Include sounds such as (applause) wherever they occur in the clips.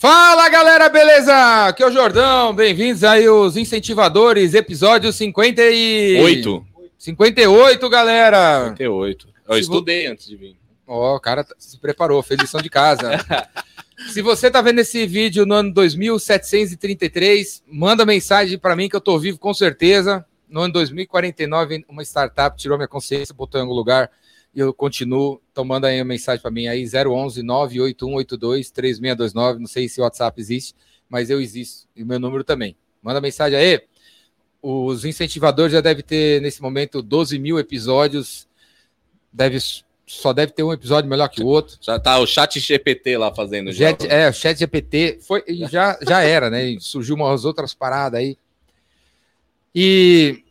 Fala galera, beleza? Aqui é o Jordão, bem-vindos aí os incentivadores, episódio 58. 58, galera. 58. Eu Se estudei antes de vir. Ó, o cara tá- se preparou, fez lição de casa. (laughs) Se você tá vendo esse vídeo no ano 2733, manda mensagem para mim que eu tô vivo com certeza. No ano 2049, uma startup tirou minha consciência, botou em algum lugar e eu continuo. Então manda aí uma mensagem para mim aí 011 98182 3629, não sei se o WhatsApp existe, mas eu existo e o meu número também. Manda mensagem aí. Os incentivadores já devem ter nesse momento 12 mil episódios. Deve só deve ter um episódio melhor que o outro. Já tá o chat GPT lá fazendo. já. Jet, é, o Chat GPT foi, já, já era, né? Surgiu umas outras paradas aí. E,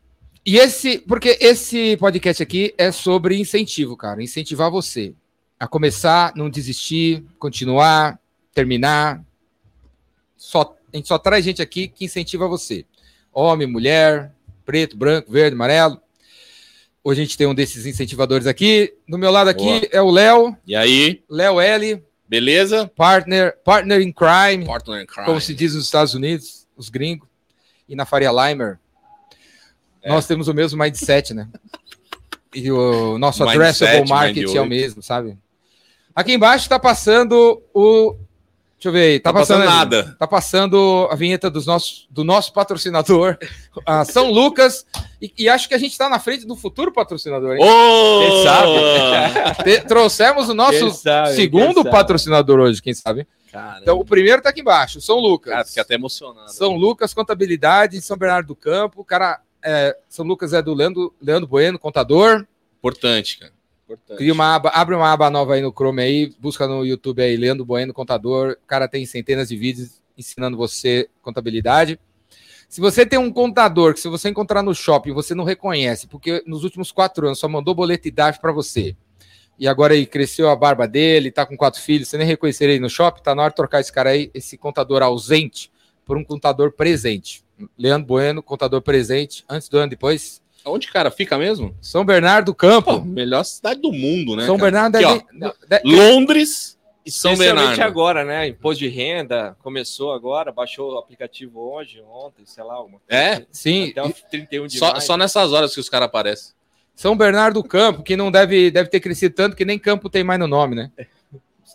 e esse, porque esse podcast aqui é sobre incentivo, cara. Incentivar você a começar, não desistir, continuar, terminar. Só, a gente só traz gente aqui que incentiva você. Homem, mulher, preto, branco, verde, amarelo. Hoje a gente tem um desses incentivadores aqui. Do meu lado aqui Boa. é o Léo, E aí, Léo L, beleza? partner, partner in crime, Portland Crime. como se diz nos Estados Unidos, os gringos, e na Faria Limer. É. Nós temos o mesmo mindset, né? E o nosso Mindset, addressable market é o mesmo, sabe? Aqui embaixo tá passando o. Deixa eu ver aí. Tá, Tá passando passando, nada. Tá passando a vinheta dos nossos, do nosso patrocinador, a São Lucas. E, e acho que a gente tá na frente do futuro patrocinador, hein? Ô! Quem sabe? (laughs) Te- trouxemos o nosso sabe, segundo patrocinador hoje, quem sabe? Cara, Então, o primeiro tá aqui embaixo, São Lucas. cara, fiquei até emocionado. São Lucas Contabilidade, São Bernardo do Campo. Cara, é, São Lucas é do Leandro, Leandro Bueno, contador. Importante, cara. Importante. Cria uma aba, abre uma aba nova aí no Chrome aí, busca no YouTube aí, Leandro Bueno, contador. O cara tem centenas de vídeos ensinando você contabilidade. Se você tem um contador que se você encontrar no shopping você não reconhece, porque nos últimos quatro anos só mandou boleto e DARF para você, e agora aí cresceu a barba dele, tá com quatro filhos, você nem reconhecer ele no shopping, tá na hora de trocar esse cara aí, esse contador ausente, por um contador presente. Leandro Bueno, contador presente, antes do ano, depois. Onde, cara, fica mesmo? São Bernardo do Pô, Campo. melhor cidade do mundo, né? São cara? Bernardo Aqui, deve, de- Londres e São Bernardo. agora, né? Imposto de renda começou agora, baixou o aplicativo hoje, ontem, sei lá, alguma É? Sim, Até o 31 de Só, maio. só nessas horas que os caras aparecem. São Bernardo do Campo, que não deve, deve ter crescido tanto que nem campo tem mais no nome, né? (laughs)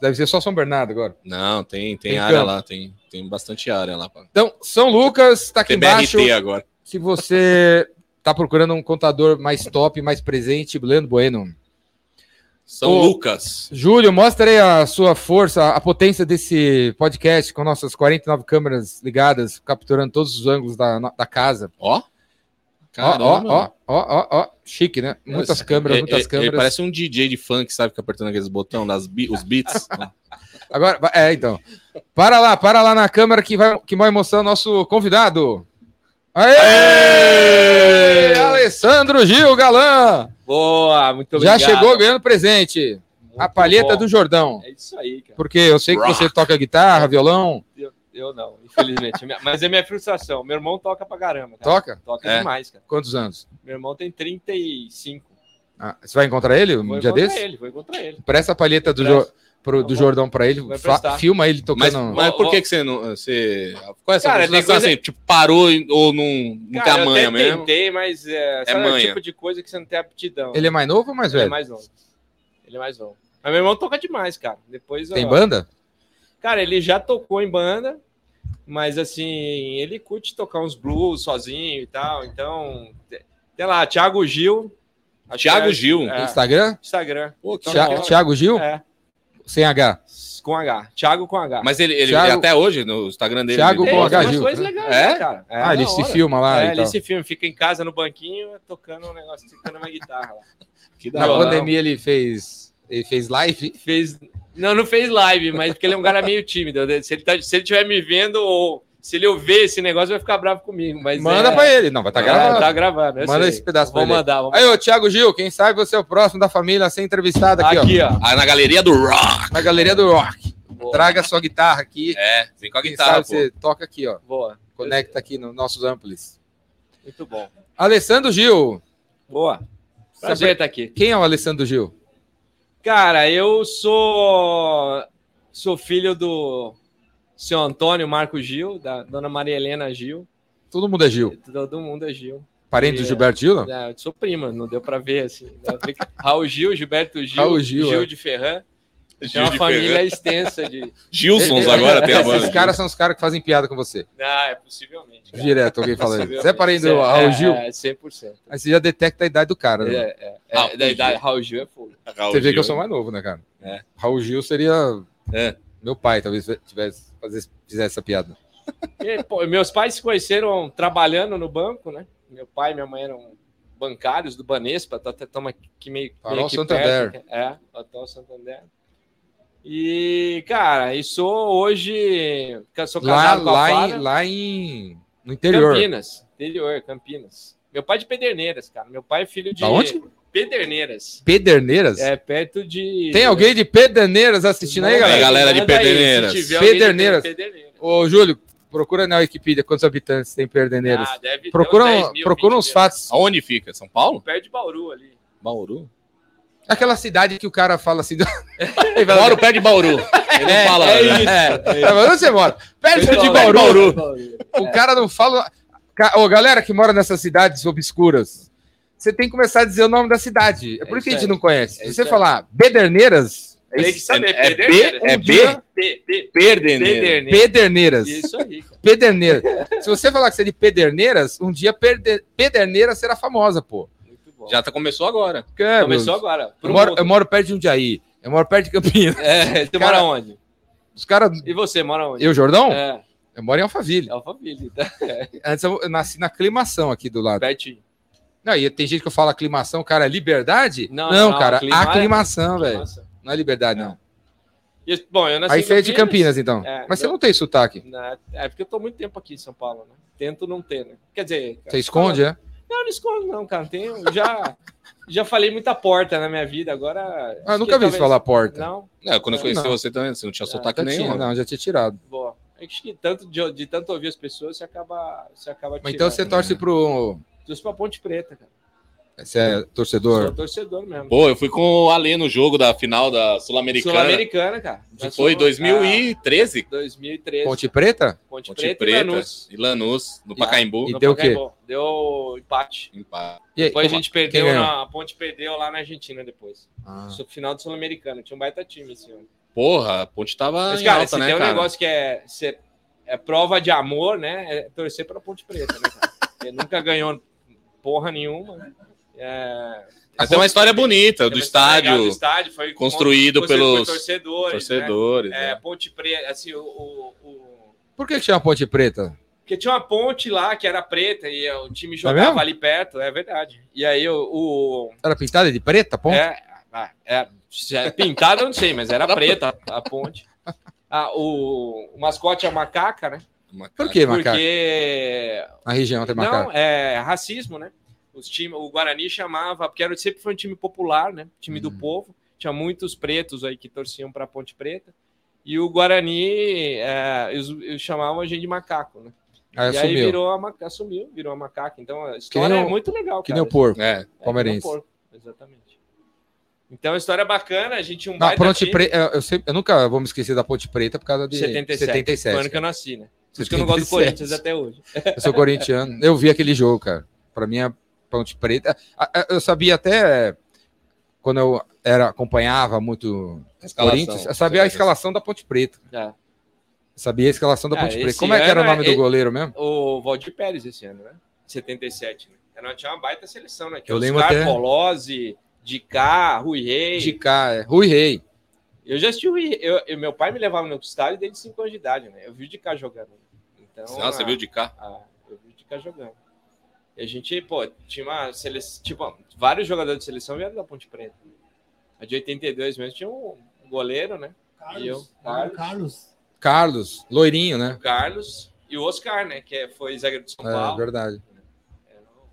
Deve ser só São Bernardo agora. Não, tem, tem, Tem área campo. lá, tem, tem bastante área lá. Então, São Lucas está aqui embaixo. TBRT agora. Se você tá procurando um contador mais top, mais presente, Leandro Bueno. São Ô, Lucas. Júlio, mostra aí a sua força, a potência desse podcast com nossas 49 câmeras ligadas, capturando todos os ângulos da, da casa. Ó. Ó, Caramba. ó, ó, ó, ó, ó. Chique, né? Muitas Nossa, câmeras, muitas ele- câmeras. Parece um DJ de funk, sabe? Que apertando aqueles botões, das os beats. (laughs) Agora, é, então. Para lá, para lá na câmera que vai, que vai mostrar o nosso convidado. Aê! Aê! Alessandro Gil Galã! Boa, muito Já obrigado. chegou ganhando presente. a Muito palheta bom. do Jordão. É isso aí, cara. Porque eu sei que Rock. você toca guitarra, violão. Eu, eu não, infelizmente. Mas é minha frustração. Meu irmão toca pra caramba. Cara. Toca? Toca É. demais, cara. Quantos anos? Meu irmão tem 35. Ah, você vai encontrar ele um Vou dia encontrar desse? ele, vou encontrar ele. Presta a palheta do. Jo- pro- do Jordão pra ele. filma ele Mas, tocando. mas por Ó, que, que você não. Você, qual é essa Cara, frustração, tem coisa- assim, tipo, parou ou não, não tem Cara, a eu manha mesmo? tentei, mas é, sabe manha. o tipo de coisa que você não tem aptidão. Ele é mais novo ou mais Ele é velho? mais novo. Ele é mais novo. Mas meu irmão toca demais, cara. Depois, Tem ó, banda? Cara, ele já tocou em banda, mas assim, ele curte tocar uns blues sozinho e tal. Então, sei lá, Thiago Gil. Thiago é- Gil. é, Instagram? Instagram. Pô, que Thia- legal. Thiago Gil? É, Sem H. com H. Thiago com H. Mas ele, ele Thiago- até hoje, no Instagram dele. Thiago ele com Tem H, umas Gil, coisas legais, É? né, cara? É, ah, ele se filma lá É, e ele tal. se filma, fica em casa no banquinho, tocando um negócio, tocando uma guitarra lá. Que da Na hora. pandemia ele fez, ele fez live. Fez. Não, não fez live, mas porque ele é um cara meio tímido. Se ele, tá, se ele estiver me vendo ou se ele ouvir esse negócio, vai ficar bravo comigo. Mas Manda é, pra ele. Não, vai estar É, gravando. Tá gravando. eu Manda sei. esse pedaço pra Vou ele. mandar. Vou Aí, ô, Thiago Gil, quem sabe você é o próximo da família a ser entrevistado aqui, Aqui, ó. Ah, na galeria do rock. ó. Na galeria do rock. Boa. Traga a sua guitarra aqui. É, vem com a Quem guitarra, sabe pô. você toca aqui, ó. Boa. Conecta aqui nos nossos amplis. Muito bom. Alessandro Gil. Boa. Prazer estar aqui. Quem é o Alessandro Gil? Cara, eu sou sou filho do seu Antônio Marco Gil, da dona Maria Helena Gil. Todo mundo é Gil. Todo mundo é Gil. Parente do Gilberto Gil, não? É, eu sou prima, não deu pra ver assim. Raul Gil, Gilberto Gil, Raul Gil, é. de Ferran. Tem Gil uma família Ferran. extensa de. Gilsons agora tem a Esses banda. caras são os caras que fazem piada com você. Ah, é possivelmente. cara. Direto, alguém falando. Você é parente do É, Raul Gil? É, 100%. Aí você já detecta a idade do cara, né? É, é, é, Raul da idade, Gil. Raul Gil é fogo. Raul Você vê que eu sou mais novo, né, cara? É. Raul Gil seria É. meu pai, talvez tivesse fizesse essa piada. E, pô, meus pais se conheceram trabalhando no banco, né? Meu pai e minha mãe eram bancários do Banespa, tá até estamos aqui meio, Farol meio aqui Santander. perto. É, Hotel Santander. E, cara, e sou hoje. Sou Lá, casado com a lá, Flávia. em, lá em. No interior. Campinas. Interior, Campinas. Meu pai é de Pederneiras, cara. Meu pai é filho de. Da onde? Pederneiras. Pederneiras? É perto de. Tem alguém de Pederneiras assistindo aí, Tem, galera? galera de Manda aí, se Pederneiras. tiver alguém de Pederneiras. Pederneiras. Ô, Júlio, procura na Wikipedia quantos habitantes tem Pederneiras. Ah, deve ter procura uns 10 um- mil, procura 20 uns fatos. Aonde fica? São Paulo? Perto de Bauru ali. Bauru? Aquela cidade que o cara fala assim. do- (laughs) Moro perto de Bauru. Ele não fala. é né? isso. É, é, onde você mora? Perto de Bauru. O cara não fala. Ô, galera que mora nessas cidades obscuras, você tem que começar a dizer o nome da cidade. É por É isso que a gente não conhece. É Se você falar Bederneiras, é Tem que saber. É B? Pederneiras. É Um P, Perdeneiro. Pederneiras. Pederneiras. Isso aí, cara. Pederneiras. Se você falar que você é de Pederneiras, um dia. Pederneiras será famosa, pô. Já tá, começou agora. É, Começou meu, agora. eu, moro, eu moro perto de Jundiaí. Eu moro perto de Campinas. É, (laughs) você Cara, mora onde? Os caras. E você mora onde? Eu, Jordão? É, Eu moro em Alphaville. Alphaville, tá? (laughs) Antes eu, nasci na aclimação aqui do lado. Pertinho. Não, e tem gente que eu falo aclimação, cara, é liberdade? Não, Não, não, cara, aclima- aclimação, velho. Nossa. Não é liberdade, não. E, bom, eu nasci Aí você é de Campinas, então. É, Mas você eu- não tem sotaque. Na- É porque eu tô muito tempo aqui em São Paulo, né? Tento não ter, né? Quer dizer. Você esconde, é? Não, não escondo, não, cara. Tenho, já, já falei muita porta na minha vida, agora. Ah, nunca vi você falar porta. Não, Não, quando eu conheci Não. você também, você não tinha sotaque Já tinha, nenhum. não, já tinha tirado. boa. Acho que tanto de, de tanto ouvir as pessoas, você acaba. Você acaba Mas então tirando. você torce pro. Trouxe pra Ponte Preta, cara. Você é Sou torcedor? torcedor mesmo. Pô, eu fui com o Alê no jogo da final da Sul-Americana. Sul-Americana, cara. Nós foi fomos- 2013. Ah, 2013. Ponte Preta? Ponte, Ponte Preta, Preta e Lanús. e Lanús, no Pacaembu. E No deu o quê? Pacaembu. Deu empate. Empate. E aí, Depois a como- gente perdeu, ganhou? na, a Ponte perdeu lá na Argentina depois. Ah. Final do Sul-Americana. Tinha um baita time esse ano. Porra, a ponte tava Mas, em cara, alta, se né, tem um cara? negócio que é, se- é prova de amor, né? É torcer pra Ponte Preta, né, cara? (laughs) Ele nunca ganhou porra nenhuma. né? É, Mas tem uma história bonita do legal estádio, do estádio foi construído por pelos torcedores. torcedores. Né? É, né? Ponte Preta, assim, o, o- o- Por que chama Ponte Preta? Porque tinha uma ponte lá que era preta e o time É jogava ali perto, é verdade. E aí o. o Era pintada de preta, ponte? é, ah, é, se é pintada, eu não sei, mas era preta a ponte. Ah, o, o mascote é a macaca, né? Macaco. Por que, macaco? Porque. Na região tem Não, macaco. é racismo, né? Os time, o Guarani chamava, porque era, sempre foi um time popular, né? Time do Hum. povo. Tinha muitos pretos aí que torciam para Ponte Preta. E o Guarani é, eles, eles chamavam a gente de macaco, né? Aí e aí assumiu. virou a macaca, assumiu, virou a macaca. Então a história nem é muito legal, Que cara. nem o porco. É, É, que nem o palmeirense. porco, exatamente. Então a história é bacana, a gente um Não, baita Ponte time, Preta, eu, eu sempre- eu nunca vou me esquecer da Ponte Preta por causa de 77, 77. foi o ano que eu nasci, né? Por isso que eu não gosto do 77. Corinthians até hoje. Eu sou corintiano. Eu vi aquele jogo, cara. Pra mim, a Ponte Preta. Eu sabia até quando eu era, acompanhava muito Escalação. Corinthians, eu sabia a escalação da Ponte Preta. É. Sabia a escalação da Ah, Ponte Preta. esse Como é que era o nome é- do goleiro mesmo? O Valdir Pérez esse ano, né? 77, né? Era, tinha uma baita seleção, né? Que Eu Oscar lembro até- Polozzi, Dicá, Rui Rei. De cá, é. Rui Rei. Eu já assisti o Rui eu, eu- Meu pai me levava no estádio desde 5 anos de idade, né? Eu vi o Dicá jogando. Então, Ah, você viu de cá? a- eu vi o Dicá jogando. E a gente, pô, tinha uma seleção. Tipo, vários jogadores de seleção vieram da Ponte Preta. A de 82 mesmo tinha um goleiro, né? E eu, Carlos. Carlos. Carlos. Carlos, loirinho, né? O Carlos e o Oscar, né? Que é- foi zagueiro de São É, Paulo. verdade.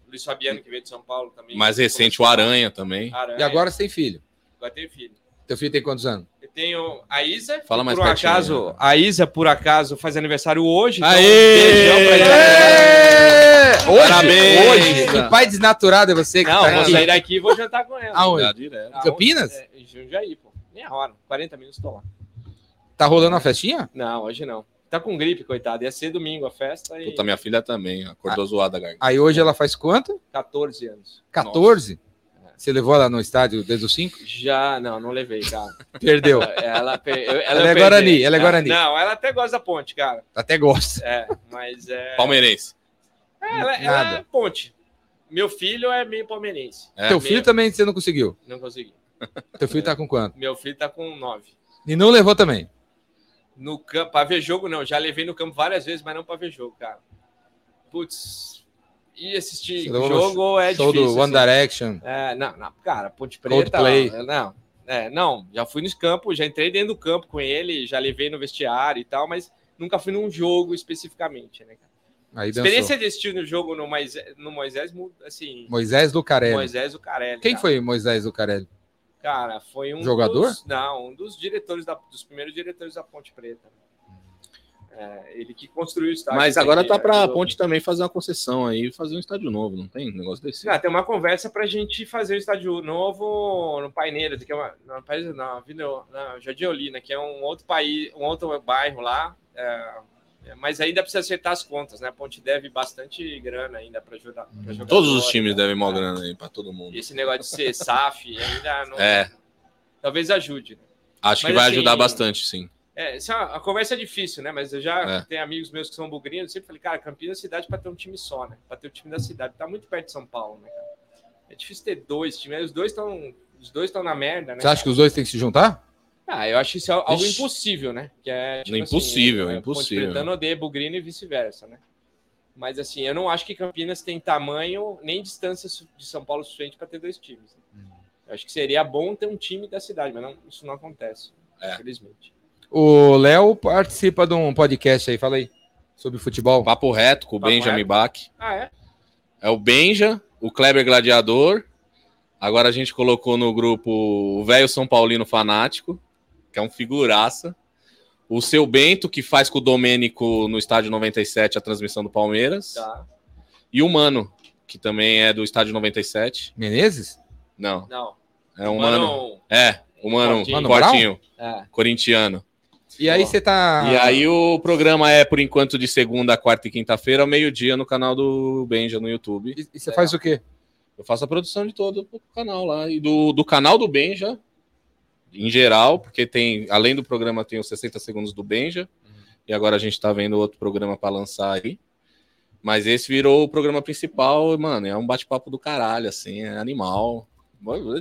O Luiz Fabiano, que veio de São Paulo também. Mais recente, o Aranha também. Aranha. E agora você tem filho. Agora tem filho. Teu filho tem quantos anos? Tenho a Isa. Fala mais por pertinho, acaso, né? A Isa, por acaso, faz aniversário hoje. então Aê! um beijão pra ela. Hoje, Parabéns! hoje, que pai desnaturado é você que Não, tá vou aqui. sair daqui e vou jantar com ela. Aonde? Aonde? Campinas? É, em Jundiaí, pô. Meia hora. 40 minutos tô lá. Tá rolando a festinha? Não, hoje não. Tá com gripe, coitado. Ia ser domingo a festa e Puta, minha filha também. Acordou zoada, garganta. Aí hoje ela faz quanto? 14 anos. 14? Você levou ela no estádio desde os 5? Já, não, não levei, cara. (laughs) Perdeu. Ela, ela, Ela eu é. Guarani, ela é Guarani. Não, ela até gosta da ponte, cara. Até gosta. É, mas é. Palmeirense. Ela, ela Nada. é ponte. Meu filho é meio palmeirense. É, Teu meu- filho também você não conseguiu. Não consegui. Teu filho tá com quanto? Meu filho tá com 9. E não levou também. No campo, pra ver jogo, não. Já levei no campo várias vezes, mas não pra ver jogo, cara. Putz. E assistir Você jogo é Show difícil. do One assim. Direction. É, não, não, cara, Ponte Preta. Coldplay. Não, é, não, já fui nos campos, já entrei dentro do campo com ele, já levei no vestiário e tal, mas nunca fui num jogo especificamente, né, cara? Aí A dançou. experiência de assistir no jogo no Moisés, no Moisés assim, Moisés Lucarelli. Moisés o Carelli. Quem cara. foi Moisés Lucarelli? Cara, foi um Jogador? Dos, não, um dos diretores da, dos primeiros diretores da Ponte Preta. É, ele que construiu o estádio. Mas agora aqui, tá pra ajudou. Ponte também fazer uma concessão aí e fazer um estádio novo, não tem um negócio desse? Ah, tem uma conversa para a gente fazer o estádio novo no Paineiras, que é uma, não, Paineiras não, Vila, não, Jardim Olina, que é um outro país, um outro bairro lá. é, é, mas ainda precisa acertar as contas, né? A Ponte deve bastante grana ainda para ajudar. pra jogador, Todos os times né? devem mó É. grana aí pra todo mundo. Esse negócio de ser (laughs) SAF ainda não. É. Talvez ajude. né? Acho que Mas vai assim- ajudar bastante, sim. É, essa- a conversa é difícil, né? Mas eu já É. tenho amigos meus que são bugrinhos, eu sempre falei, cara, Campinas é cidade para ter um time só, né? Para ter o time da cidade. Tá muito perto de São Paulo, né, cara? É difícil ter dois times. Os dois estão. Os dois estão na merda, né? Você acha que os dois têm que se juntar? Ah, eu acho isso algo Ixi. impossível, né? Que é, Impossível, é, impossível. Ponte odeia Bugrino e vice-versa, né? Mas assim, eu não acho que Campinas tem tamanho nem distância de São Paulo suficiente para ter dois times. né? Eu acho que seria bom ter um time da cidade, mas não- isso não acontece, É. infelizmente. O Léo participa de um podcast aí, fala aí. Sobre futebol. Papo reto com o Papo Benjamin reto. Bach. Ah, é? É o Benja, o Kleber Gladiador. Agora a gente colocou no grupo o velho São Paulino fanático, que é um figuraça. O seu Bento, que faz com o Domênico no estádio 97 a transmissão do Palmeiras. Tá. E o Mano, que também é do estádio 97. Menezes? Não, Não. é um Mano. Mano, É, o Mano, Fortinho. Mano Fortinho, é. corintiano. E aí você tá. E aí o programa é, por enquanto, de segunda, quarta e quinta-feira, ao meio-dia, no canal do Benja no YouTube. E, você faz o quê? Eu faço a produção de todo o canal lá. E do, do canal do Benja, em geral, porque tem, além do programa, tem os 60 segundos do Benja. E agora a gente tá vendo outro programa para lançar aí. Mas esse virou o programa principal, mano, é um bate-papo do caralho, assim, é animal.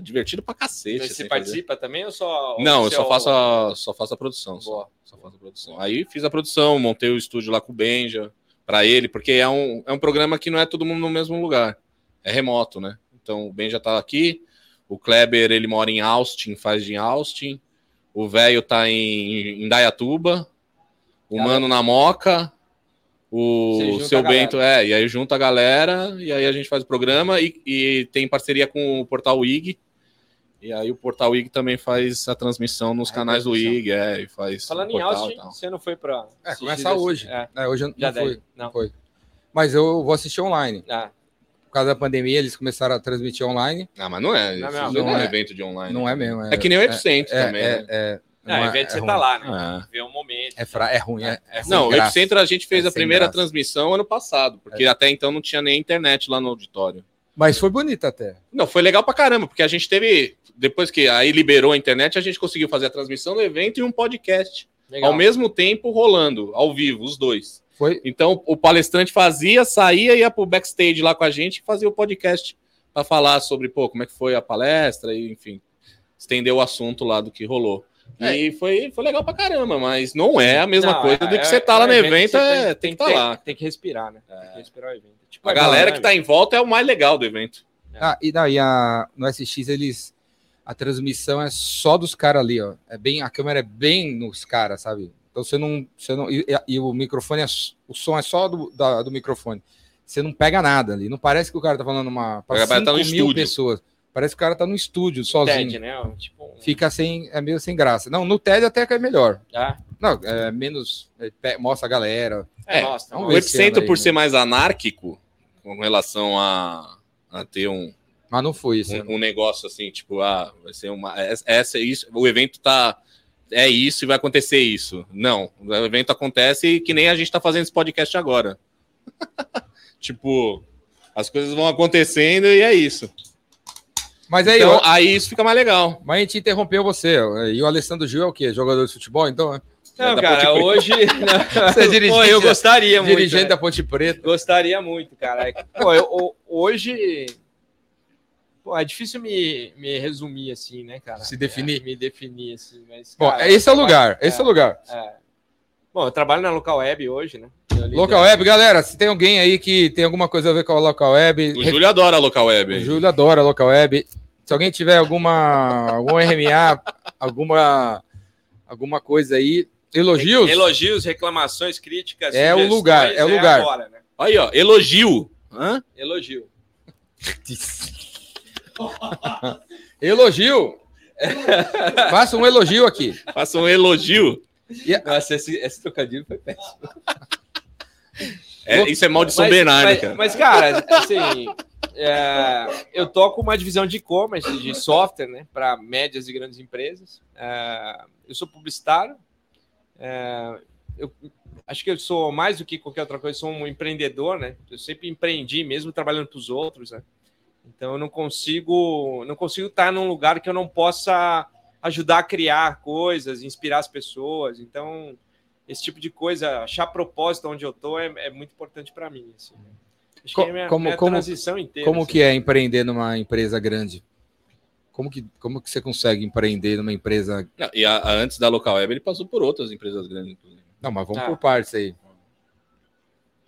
Divertido pra cacete. Você assim, fazer. participa também ou só. Não, ou eu só faço a, só faço a produção. Só, só faço a produção. Aí fiz a produção, montei o estúdio lá com o Benja para ele, porque é um, é um programa que não é todo mundo no mesmo lugar. É remoto, né? Então o Benja tá aqui, o Kleber ele mora em Austin, faz de Austin, o velho tá em, em Dayatuba, o Cara, Mano na Moca, o seu. Bento, é, e aí junta a galera, e aí a gente faz o programa e, e tem parceria com o Portal IG. E aí o Portal IG também faz a transmissão nos A canais do. IG, é, e faz Falando em portal Austin, e tal. você não foi pra. É, desse- hoje. É, É, hoje eu já não fui. deve. Não. foi. Mas eu vou assistir online. Ah, Por causa da pandemia, eles começaram a transmitir online. Ah, mas não é, Não é não é Não é. evento de online. Não é mesmo. É que nem o Epicentro é, também, é, né? é, não, ao é- invés de é você ruim. tá lá, né? Ah. Ver um momento. É, fra... é ruim. É, é sem Não, o graça. Epicentro a gente fez É a primeira graça. transmissão ano passado, porque até então não tinha nem internet lá no auditório. Mas foi bonito até. Não, foi legal pra caramba, porque a gente teve, depois que aí liberou a internet, a gente conseguiu fazer a transmissão do evento e um podcast, Legal. ao mesmo tempo rolando, ao vivo, os dois. Foi. Então o palestrante fazia, saía, ia pro backstage lá com a gente e fazia o podcast para falar sobre, pô, como é que foi a palestra e, enfim, estender o assunto lá do que rolou. E foi, foi legal pra caramba, mas não é a mesma Não, coisa é- do que é- você tá lá é no evento evento, que você é, tem, que estar ter- lá. Tem que respirar, né? Tem que respirar o evento. Tipo, A galera né? que tá em volta é o mais legal do evento. Ah, e daí a, no SX eles. A transmissão é só dos caras ali, ó. É bem, a câmera é bem nos caras, sabe? Então você não. Você não e, e o microfone, é, o som é só do, da- do microfone. Você não pega nada ali. Não parece que o cara tá falando uma. Pra O cara tá no 5 mil estúdio. pessoas. Parece que o cara tá no estúdio sozinho. TED, né? Tipo, um- Fica sem. É meio sem graça. Não, no TED até que é melhor. Ah, Não, é menos. é, mostra a galera. é, É, mostra, vamos O ver mostra. esse Epicentro, ano aí, por né? ser mais anárquico, com relação a, a ter um, Mas não foi isso. um, um negócio assim, tipo, ah, vai ser uma. Essa, isso, o evento tá é isso e vai acontecer isso. Não, o evento acontece que nem a gente está fazendo esse podcast agora. (laughs) tipo, as coisas vão acontecendo e é isso. Mas aí, então, ó, aí isso fica mais legal. mas a gente interrompeu você. E o Alessandro Gil é o quê? Jogador de futebol, então? né? Não, da cara, hoje. (laughs) Você é dirigente, Pô, eu gostaria muito. Dirigente né? da Ponte Preta. Gostaria muito, cara. Pô, eu- o- hoje. Pô, é difícil me, me resumir assim, né, cara? Se definir. É, me definir, assim. Mas, Bom, cara, esse é o eu lugar. trabalho- Esse é o lugar. é. Bom, eu trabalho na Local Web hoje, né? Eu Local Web, galera, se tem alguém aí que tem alguma coisa a ver com a Local Web, O Júlio adora a local o web. Júlio adora a Local Web. Se alguém tiver alguma algum RMA, alguma alguma coisa aí, elogios, Elogios, reclamações, críticas. É o lugar, é o lugar. agora, né? Aí, ó, elogio. Hã? Elogio. (laughs) elogio. Faça um elogio aqui. Faça um elogio. Nossa, esse, esse trocadilho foi péssimo. (laughs) É, isso é mal de São Mas- Bernardo, mas, cara. Mas, cara, assim, é, eu toco uma divisão de e-commerce, de software, né, para médias e grandes empresas. É, eu sou publicitário. é, eu acho que eu sou mais do que qualquer outra coisa, sou um empreendedor, né? Eu sempre empreendi, mesmo trabalhando para os outros, né? Então eu não consigo, não consigo estar num lugar que eu não possa ajudar a criar coisas, inspirar as pessoas. Então esse tipo de coisa, achar propósito onde eu tô é, é muito importante para mim. Assim. né? Acho Co- que é minha, como- minha como- transição inteira. Como assim. que é empreender numa empresa grande? Como que, como que você consegue empreender numa empresa? Não, e a- a- antes da local web, ele passou por outras empresas grandes. inclusive. Não, mas vamos Ah. por partes aí.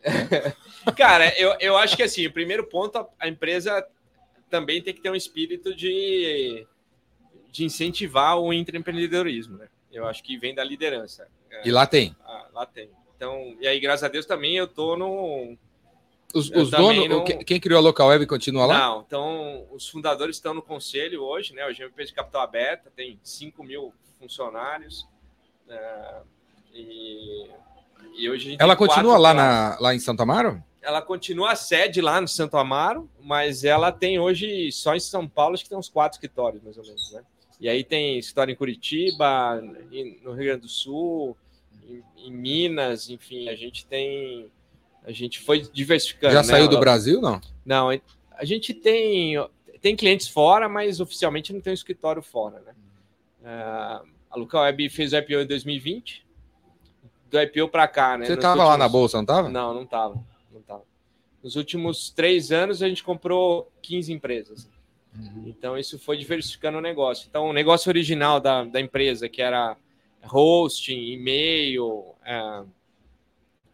(laughs) Cara, eu, eu acho que assim, o primeiro ponto, a, a empresa também tem que ter um espírito de, de incentivar o intraempreendedorismo, né? Eu acho que vem da liderança. E lá tem. Ah, lá tem. Então, e aí, graças a Deus, também eu tô no. Os, os donos, não- o que- quem criou a Local Web continua lá? Não, então os fundadores estão no conselho hoje, né? Hoje é uma empresa de capital aberta, tem 5 mil funcionários. é, e, e hoje Ela continua lá, na, lá em Santo Amaro? Ela continua a sede lá no Santo Amaro, mas ela tem hoje só em São Paulo, acho que tem uns quatro escritórios, mais ou menos, né? E aí tem escritório em Curitiba, no Rio Grande do Sul, em, em Minas, enfim, a gente tem. A gente foi diversificando. Já né? saiu do Brasil, não? Não, a gente tem, tem clientes fora, mas oficialmente não tem um escritório fora, né? Ah, a Local Web fez o IPO em 2020. Do IPO para cá, né? Você Nos tava lá na últimos- bolsa, não tava? Não, não tava, não tava. Nos últimos três anos a gente comprou 15 empresas. Então isso foi diversificando o negócio. Então o negócio original da, da empresa, que era hosting, e-mail, ah,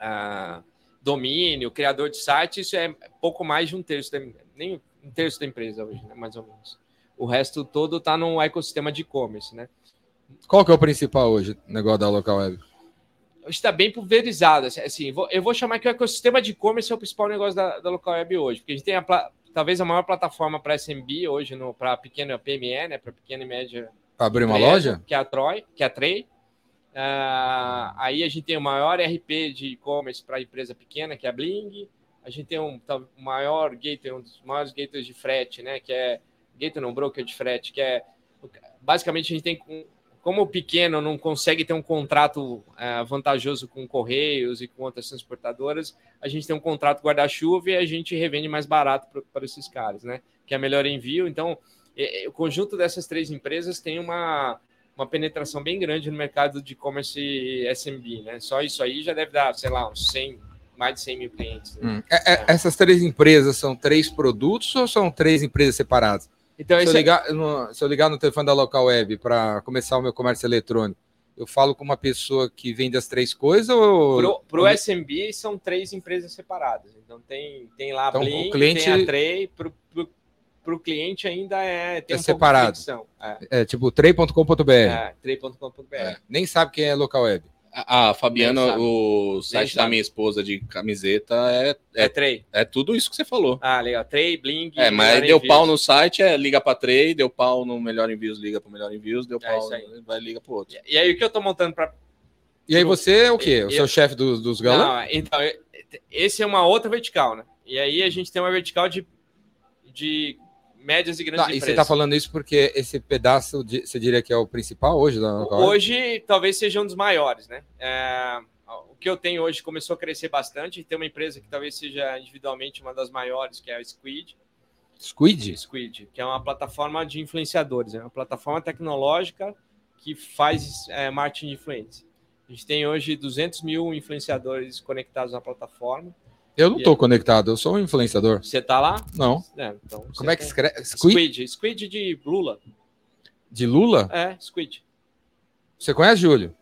ah, domínio, criador de site, isso é pouco mais de um terço da, nem um terço da empresa hoje, né, mais ou menos. O resto todo está no ecossistema de e-commerce, né? Qual que é o principal hoje, negócio da Local Web? Está bem pulverizado. assim, Assim, eu vou chamar que o ecossistema de e-commerce é o principal negócio da, da Local Web hoje, porque a gente tem a pla- talvez a maior plataforma para SMB hoje para pequena PME, né, para pequena e média abrir uma empresa, loja? que é a Troy, que é a Trey. Ah, aí a gente tem o maior RP de e-commerce para empresa pequena, que é a Bling. A gente tem um tá, maior gateway, um dos maiores gateways de frete, né? Que é gateway não broker de frete, que é basicamente a gente tem como o pequeno não consegue ter um contrato ah, vantajoso com correios e com outras transportadoras, a gente tem um contrato guarda-chuva e a gente revende mais barato para esses caras, né? Que é melhor envio. Então, e- e o conjunto dessas três empresas tem uma, uma penetração bem grande no mercado de e-commerce SMB, né? Só isso aí já deve dar, sei lá, uns 100, mais de 100 mil clientes. né? Hum. É- é- essas três empresas são três produtos ou são três empresas separadas? Então, Se eu, é- ligar no, se eu ligar no telefone da Local Web para começar o meu comércio eletrônico, eu falo com uma pessoa que vende as três coisas ou. Pro, pro SMB são três empresas separadas. Então tem, tem lá Então, o Blink, cliente- tem a Trey, pro, pro cliente ainda é, tem É um separado. É, É tipo trey.com.br. é, trey.com.br. É, Nem sabe quem é Local Web. A, a Fabiana, o site da minha esposa de camiseta é, É, é, Trey. é tudo isso que você falou. Ah, legal. Trey, Blink. É, mas deu Envios. pau no site, é liga pra Trey, deu pau no Melhor Envios, liga pro Melhor Envios, deu É pau, vai liga pro outro. E aí o que eu tô montando para E aí você é o quê? O Eu- seu chefe dos, dos galãs? Não, então, eu- esse é uma outra vertical, né? E aí a gente tem uma vertical de, de médias e grandes Tá, e empresas. você tá falando isso porque esse pedaço, de- você diria que é o principal hoje? Da Hoje, talvez seja um dos maiores, né? É, o que eu tenho hoje começou a crescer bastante. Tem uma empresa que talvez seja individualmente uma das maiores, que é a Squid. Squid? Squid, que é uma plataforma de influenciadores, é uma plataforma tecnológica que faz é, marketing de influência. A gente tem hoje 200 mil influenciadores conectados na plataforma. Eu não E tô aí? conectado, eu sou um influenciador. Você tá lá? Não. É, então Como é que tem- escreve? Squid? Squid, Squid de Lula. De Lula? É, Squid. Você conhece, Júlio?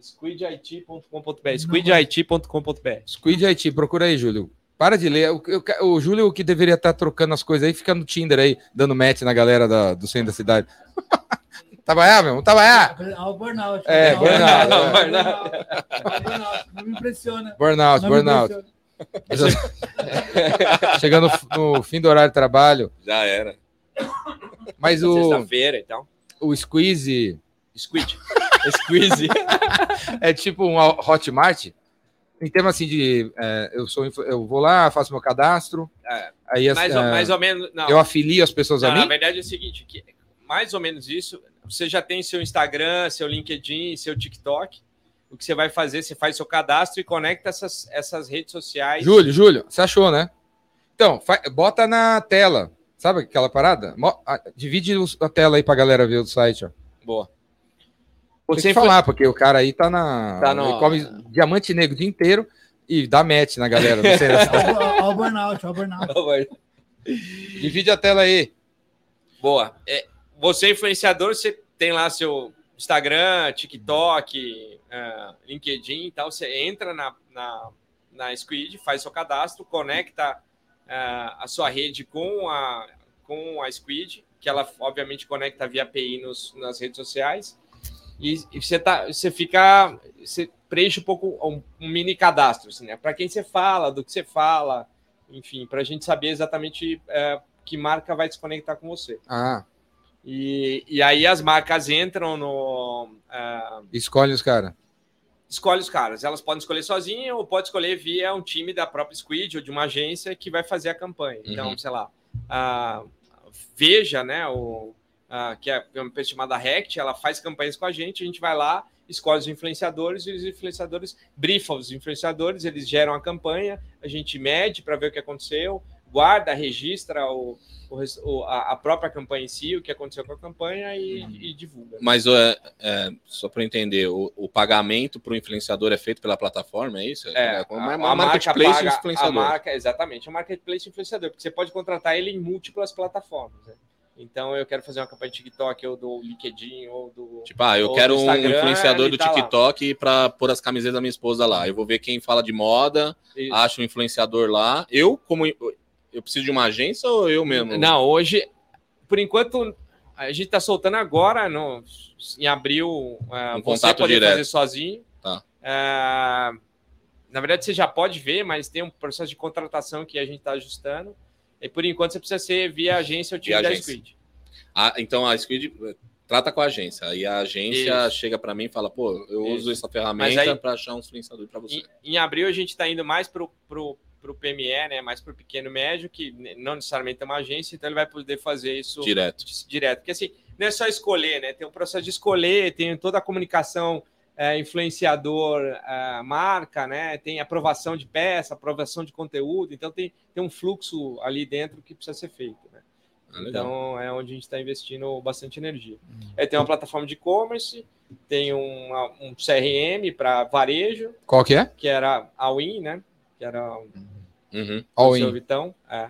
Squidit.com.br. Squidit.com.br. Squid IT, procura aí, Júlio. Para de ler. O, o, o Júlio, o que deveria estar trocando as coisas aí, fica no Tinder aí, dando match na galera da- do centro da cidade. (laughs) Trabalhar, meu? Trabalhar! Ah, o burnout. É, burnout. (laughs) burnout, é. burnout. Burnout. Não me impressiona. Burnout, burnout. (laughs) Chegando no fim do horário de trabalho. Já era. Mas o, Sexta-feira e tal. o Squeeze Squid. (laughs) Squeeze. é tipo um Hotmart. Em termos assim de. é, eu, sou, eu vou lá, faço meu cadastro. É. aí as- mais, ou, é, mais ou menos. Não, eu afilio as pessoas Não, a na mim. verdade é o seguinte: que mais ou menos isso. Você já tem seu Instagram, seu LinkedIn, seu TikTok. O que você vai fazer? Você faz seu cadastro e conecta essas, essas redes sociais. Júlio, Júlio, você achou, né? Então, fa- bota na tela. Sabe aquela parada? Mo- Divide a tela aí pra galera ver o site, ó. Boa. Tem Você que falar, porque o cara aí tá na. Tá no- ele come diamante negro o dia inteiro e dá match na galera. não sei? (laughs) Ó, ó o burnout, ó o burnout. Divide a tela aí. Boa. É, você, influenciador, você tem lá seu Instagram, TikTok, eh, LinkedIn e tal. Você entra na, na, na Squid, faz seu cadastro, conecta eh, a sua rede com a, com a Squid, que ela obviamente conecta via API nos, nas redes sociais. E, e você, tá, você fica. Você preenche um pouco um, um mini cadastro, assim, né? Para quem você fala, do que você fala, enfim, para a gente saber exatamente eh, que marca vai se conectar com você. Ah, E, e aí as marcas entram no. ah, escolhe os caras. escolhe os caras. Elas podem escolher sozinha ou pode escolher via um time da própria Squid ou de uma agência que vai fazer a campanha. Então, Uhum. sei lá, a Veja, né? O, a- que é uma empresa chamada Rect, ela faz campanhas com a gente, a gente vai lá, escolhe os influenciadores e os influenciadores briefam os influenciadores, eles geram a campanha, a gente mede para ver o que aconteceu, guarda, registra o, o o- a, a própria campanha em si, o que aconteceu com a campanha e, e divulga. Mas é, é, só para entender, o, o pagamento para o influenciador é feito pela plataforma, é isso? É, como a, uma a marca marketplace paga, a influenciador. marca, exatamente, é um marketplace influenciador, porque você pode contratar ele em múltiplas plataformas. né? Então, eu quero fazer uma campanha de TikTok, ou do LinkedIn, ou do... Tipo, ah, eu quero um influenciador do tá. TikTok para pôr as camisetas da minha esposa lá. Eu vou ver quem fala de moda, Isso. acho um influenciador lá. Eu, como eu preciso de uma agência ou eu mesmo? Não, hoje, por enquanto, a gente está soltando agora, no, em abril, é, Um você poder direto. fazer sozinho. Tá. É, na verdade, você já pode ver, mas tem um processo de contratação que a gente está ajustando. E por enquanto você precisa ser via agência ou time da. Squid. Ah, então a Squid eh, trata com a agência. Aí a agência Isso. chega para mim e fala: pô, eu Isso. uso essa ferramenta para achar um influenciador para você. Em, em abril a gente está indo mais para o pro, pro PME, né? Mais para o pequeno e médio, que não necessariamente é uma agência, então ele vai poder fazer isso Direto. direto. Porque assim, não é só escolher, né? Tem um processo de escolher, tem toda a comunicação é, influenciador, é, marca, né? Tem aprovação de peça, aprovação de conteúdo, então tem, tem um fluxo ali dentro que precisa ser feito, né? Ah. Então é onde a gente está investindo bastante energia. Aí tem uma plataforma de e-commerce, tem uma- um CRM para varejo, Qual que é? que era a Win, né? Que era o Uhum. All seu in. Vitão. É.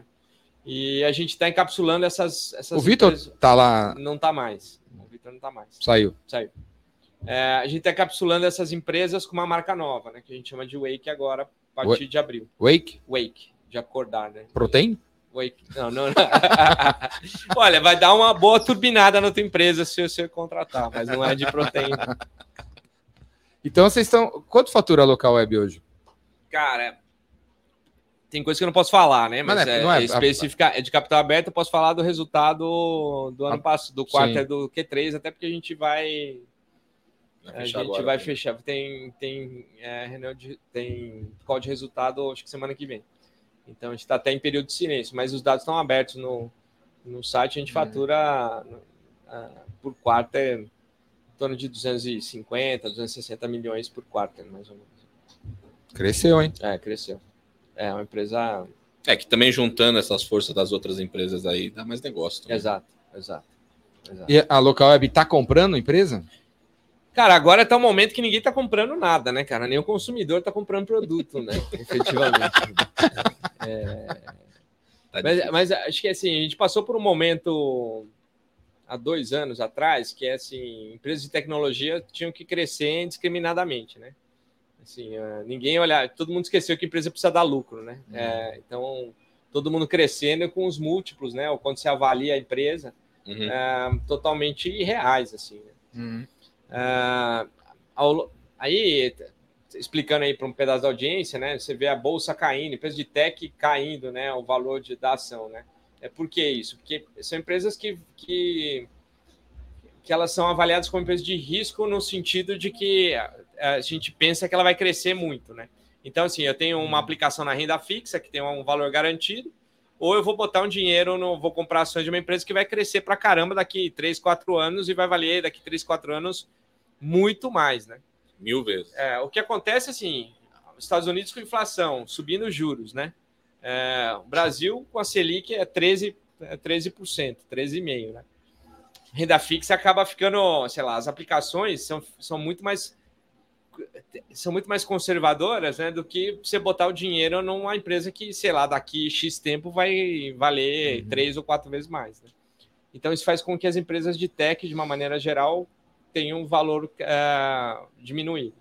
E a gente está encapsulando essas, essas O Vitor tá lá, não tá mais. O Vitor não tá mais. saiu. Saiu. É, a gente está encapsulando essas empresas com uma marca nova, né? Que a gente chama de Wake agora, a partir de abril. Wake? Wake, de acordar, né? Protein? Wake. Não, não, não. (laughs) Olha, vai dar uma boa turbinada na tua empresa se você contratar, mas não é de proteína. Então vocês estão. Quanto fatura a local web hoje? Cara, tem coisa que eu não posso falar, né? Mas, Mas é- é, não é- é específica, é de capital aberto, eu posso falar do resultado do ano Ah, passado, do quarto sim. é do Q3, até porque a gente vai. Vai A fechar gente agora, vai né? fechar. Tem, tem é, reunião de, tem call de resultado, acho que semana que vem. Então a gente está até em período de silêncio, mas os dados estão abertos no, No site a gente fatura uh, por quarto é em torno de 250, 260 milhões por quarto, mais ou menos. Cresceu, hein? É, cresceu. É uma empresa. É que também juntando essas forças das outras empresas aí dá mais negócio. Também. Exato, exato. exato. E a Local Web tá comprando a empresa? Cara, agora tá um momento que ninguém tá comprando nada, né, cara? Nem o consumidor tá comprando produto, né? (laughs) Efetivamente. É... Tá mas, mas, acho que assim, a gente passou por um momento há dois anos atrás que é assim, empresas de tecnologia tinham que crescer indiscriminadamente, né? Assim, uh, ninguém olha, todo mundo esqueceu que a empresa precisa dar lucro, né? Uhum. É, então, todo mundo crescendo com os múltiplos, né? Ou quando se avalia a empresa, uhum. uh, totalmente irreais, assim. Né? Uhum. Uh, ao, aí, explicando aí para um pedaço da audiência, né? Você vê a bolsa caindo, empresa de tech caindo, né? O valor de, da ação, né? É por que isso? Porque são empresas que, que que elas são avaliadas como empresas de risco no sentido de que a gente pensa que ela vai crescer muito, né? Então, assim, eu tenho uma aplicação na renda fixa que tem um valor garantido, ou eu vou botar um dinheiro, no, vou comprar ações de uma empresa que vai crescer para caramba daqui 3, 4 anos e vai valer daqui 3, 4 anos muito mais, né? Mil vezes. É, o que acontece, assim, Estados Unidos com inflação, subindo os juros, né? É, o Brasil com a Selic é 13%, é 13%, 13,5%, né? renda fixa acaba ficando, sei lá, as aplicações são, são muito mais são muito mais conservadoras, né, do que você botar o dinheiro numa empresa que, sei lá, daqui X tempo vai valer uhum. três ou quatro vezes mais. Né? Então isso faz com que as empresas de tech, de uma maneira geral, tenham um valor uh, diminuído.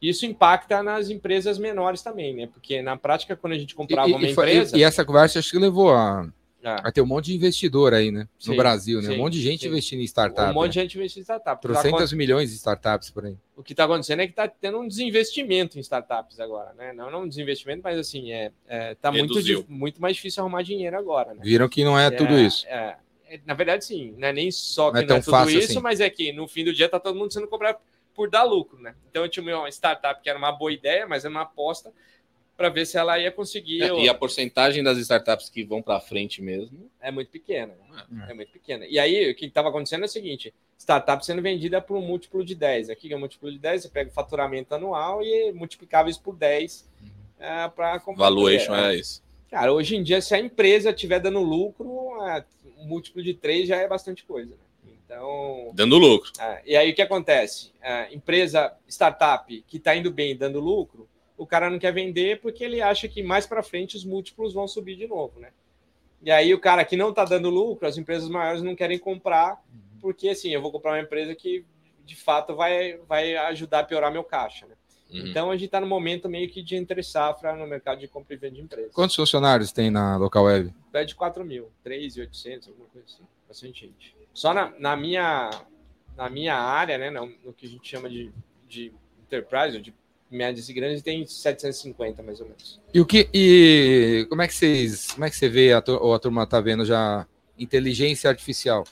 Isso impacta nas empresas menores também, né? Porque na prática, quando a gente comprava e, uma e, empresa. E, e essa conversa acho que levou a ah. Vai ter um monte de investidor aí, né? No sim, Brasil, né? Sim, um monte de gente sim. investindo em startup. Um monte né? de gente investindo em startup. Trocentas tá milhões de startups por aí. O que está acontecendo é que está tendo um desinvestimento em startups agora, né? Não, não um desinvestimento, mas assim, é, é tá muito, muito mais difícil arrumar dinheiro agora. Né? Viram que não é, é tudo isso. É, é, na verdade, sim, não é nem só que não é, não é tudo isso, assim. mas é que no fim do dia está todo mundo sendo cobrado por dar lucro, né? Então eu tinha uma startup que era uma boa ideia, mas era uma aposta para ver se ela ia conseguir. É, e a porcentagem das startups que vão para frente mesmo é muito pequena. É. é. muito pequena. E aí, o que estava acontecendo é o seguinte: startup sendo vendida por um múltiplo de 10. Aqui que é um múltiplo de 10, você pega o faturamento anual e multiplicava isso por 10 uhum. é, para comprar. Valuation é isso. Cara, hoje em dia, se a empresa estiver dando lucro, é, um múltiplo de 3 já é bastante coisa. Né? Então. Dando lucro. É, e aí o que acontece? A empresa, startup que está indo bem dando lucro, o cara não quer vender porque ele acha que mais para frente os múltiplos vão subir de novo, né? E aí o cara que não está dando lucro, as empresas maiores não querem comprar, porque assim, eu vou comprar uma empresa que de fato vai, vai ajudar a piorar meu caixa, né? Uhum. Então a gente está no momento meio que de entre safra no mercado de compra e venda de empresas. Quantos funcionários tem na local web? É de 4 mil, 3.800, alguma coisa assim, bastante gente. Só na, na, minha, na minha área, né, no, no que a gente chama de, de enterprise, de médias e grandes tem 750 mais ou menos. E o que e como é que vocês, como é que você vê a, ou a turma tá vendo já inteligência artificial?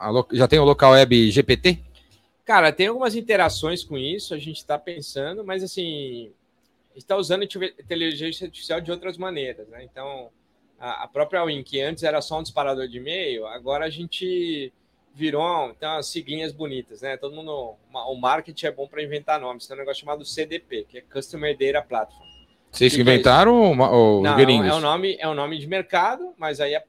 Lo, já tem o local web GPT? Cara, tem algumas interações com isso, a gente está pensando, mas assim, está usando inteligência artificial de outras maneiras, né? Então, a, a própria Win, que antes era só um disparador de e-mail, agora a gente virou então, as siglinhas bonitas, né? Todo mundo, o marketing é bom para inventar nomes. Tem um negócio chamado CDP, que é Customer Data Platform. Vocês que inventaram ou, ou Não, gringos? É um nome, é um nome de mercado, mas aí a,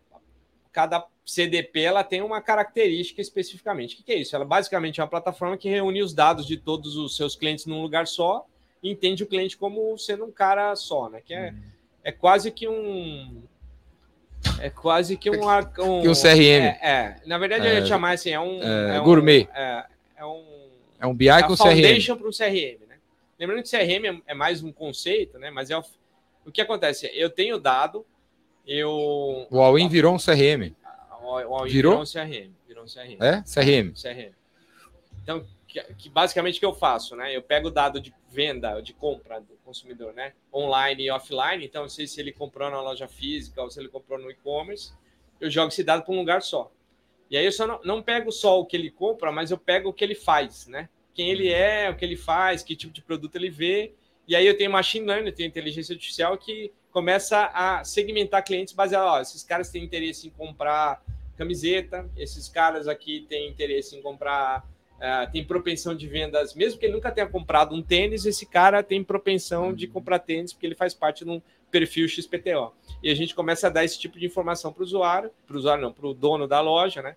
cada CDP ela tem uma característica especificamente. O que, que é isso? Ela basicamente é uma plataforma que reúne os dados de todos os seus clientes num lugar só e entende o cliente como sendo um cara só, né? Que é, hum. é quase que um é quase que um. (laughs) um que um CRM. É, é. na verdade, é, eu ia chamar assim, é um. É, é gourmet. É, é, um. É um BI é com foundation para um CRM, né? Lembrando que CRM é, mais um conceito, né? Mas é o, o que acontece? Eu tenho dado, eu. O All-in virou um CRM. O All-in virou? virou um CRM. Virou um CRM. É? CRM. CRM. Então, que, que basicamente o que eu faço, né? Eu pego o dado de venda, de compra do consumidor, né? Online e offline. Então, não sei se ele comprou na loja física ou se ele comprou no e-commerce. Eu jogo esse dado para um lugar só. E aí eu só não, não pego só o que ele compra, mas eu pego o que ele faz, né? Quem ele é, o que ele faz, que tipo de produto ele vê. E aí eu tenho machine learning, eu tenho inteligência artificial que começa a segmentar clientes baseado, ó, esses caras têm interesse em comprar camiseta. Esses caras aqui têm interesse em comprar, uh, tem propensão de vendas, mesmo que ele nunca tenha comprado um tênis, esse cara tem propensão de comprar tênis porque ele faz parte de um perfil XPTO. E a gente começa a dar esse tipo de informação para o usuário, para o usuário não, para o dono da loja, né?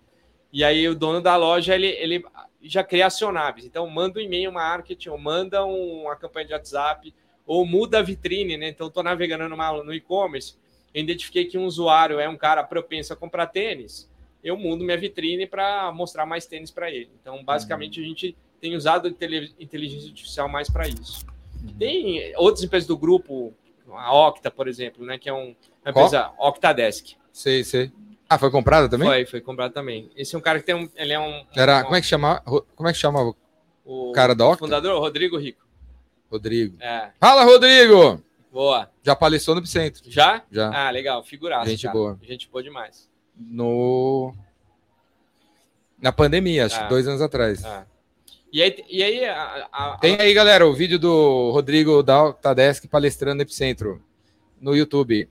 E aí o dono da loja ele, ele já cria acionáveis. Então manda um e-mail marketing, ou manda uma campanha de WhatsApp, ou muda a vitrine, né? Então estou navegando numa, no e-commerce, identifiquei que um usuário é um cara propenso a comprar tênis, eu mudo minha vitrine para mostrar mais tênis para ele. Então basicamente uhum. a gente tem usado inteligência artificial mais para isso. Uhum. Tem outras empresas do grupo, a Octa, por exemplo, né? Que é um, uma empresa Octadesk. Sei, sei. Ah, foi comprada também? Foi, foi comprada também. Esse é um cara que tem um. Ele é um. Era, um, como é que chama? Como é que chama o cara da Octa? Fundador, Rodrigo Rico. Rodrigo. É. Fala, Rodrigo! Boa. Já palestrou no Epicentro. Já? Já. Ah, legal. Figuraça. Gente cara. boa. Gente boa demais. No. Na pandemia, acho, ah. dois anos atrás. Ah. E aí, e aí a, a, tem aí, galera, o vídeo do Rodrigo da Octadesk palestrando no Epicentro no YouTube.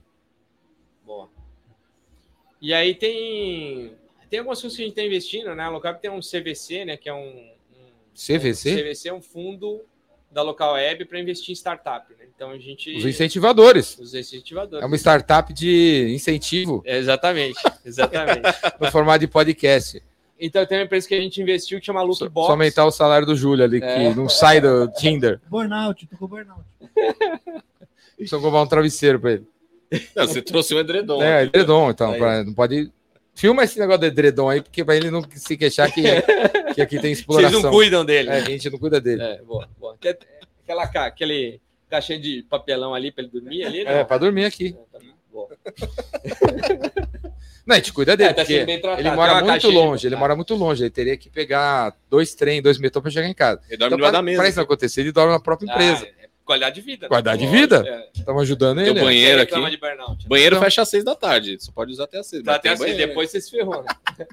E aí tem tem algumas coisas que a gente está investindo, né? A Local tem um CVC, né? Que é um, um CVC. Um CVC é um fundo da Local Web para investir em startup. Né? Então a gente os incentivadores. Os incentivadores. É uma startup de incentivo. exatamente, (laughs) exatamente. no formato de podcast. Então tem uma empresa que a gente investiu que chama Lookbox. Só aumentar o salário do Júlio ali, é. que não sai do Tinder. (laughs) Burnout, tô com burnout. (laughs) Só comprar um travesseiro para ele. Não, você trouxe um edredom. É, edredom, então. Pra, não pode. Filma esse negócio do edredom aí, porque para ele não se queixar que, que aqui tem exploração. Vocês não cuidam dele. É, a gente não cuida dele. É, boa, boa. Aquela, aquele caixinha de papelão ali para ele dormir ali, não? É, para dormir aqui. É, tá. (laughs) Não, a gente cuida dele, é, tá ele mora muito longe, ele mora muito longe, ele teria que pegar dois trem, dois metrô para chegar em casa. Ele dorme então. Para isso acontecer, ele dorme na própria ah, empresa. Ah, qualidade de vida. Né? Qualidade de vida. Estamos é. ajudando ele. Tem banheiro aqui. Burnout, né? Banheiro então, fecha às seis da tarde. Você pode usar até às seis. Tá até às seis. Depois você se ferrou, né? (laughs)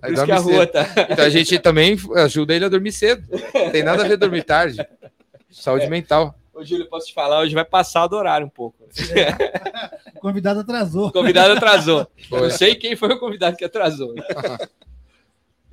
Aí Por que a rua tá... Então a gente também ajuda ele a dormir cedo. Não tem nada a ver dormir tarde. (laughs) Saúde é. mental. Ô, Júlio, posso te falar? Hoje vai passar do horário um pouco. É. (laughs) O convidado atrasou. O convidado atrasou. Foi. Não sei quem foi o convidado que atrasou. (laughs)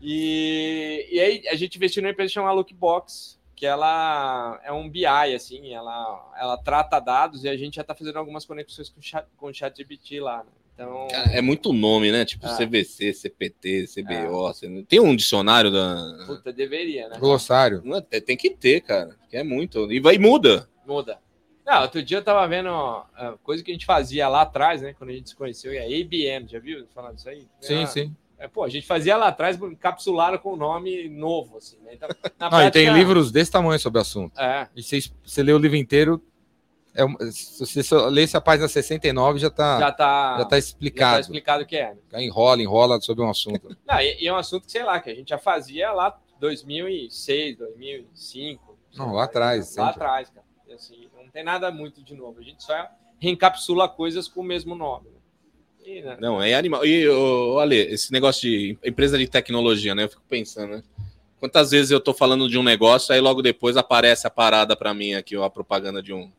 E, e aí a gente investiu numa empresa chamada Lookbox, que ela é um BI, assim, ela, ela trata dados e a gente já está fazendo algumas conexões com, chat, com o ChatGPT lá. Né? Então... É muito nome, né? Tipo ah. CVC, CPT, CBO. Ah. Tem um dicionário da. Puta, deveria, né? Glossário. É, tem que ter, cara. É muito. E vai muda. Muda. Não, outro dia eu tava vendo ó, coisa que a gente fazia lá atrás, né? Quando a gente se conheceu, é IBM, já viu falar disso aí? Sim, sim. É, pô, a gente fazia lá atrás encapsulado com o nome novo, assim, né? Então, na (laughs) prática, e tem livros desse tamanho sobre o assunto. É. E se você lê o livro inteiro, é, se você lê a página 69, já está já tá, já tá explicado. Já tá explicado o que é. Né? Enrola, enrola sobre um assunto. (laughs) Não, e, e, é um assunto que, sei lá, que a gente já fazia lá 2006, 2005. Não, lá atrás. Lá atrás, cara. Assim, não tem nada muito de novo. A gente só reencapsula coisas com o mesmo nome. Né? né? Não, é animal. E, ô, Ale, esse negócio de empresa de tecnologia, né? Eu fico pensando, né? Quantas vezes eu tô falando de um negócio, aí logo depois aparece a parada para mim aqui, ó, a propaganda de um.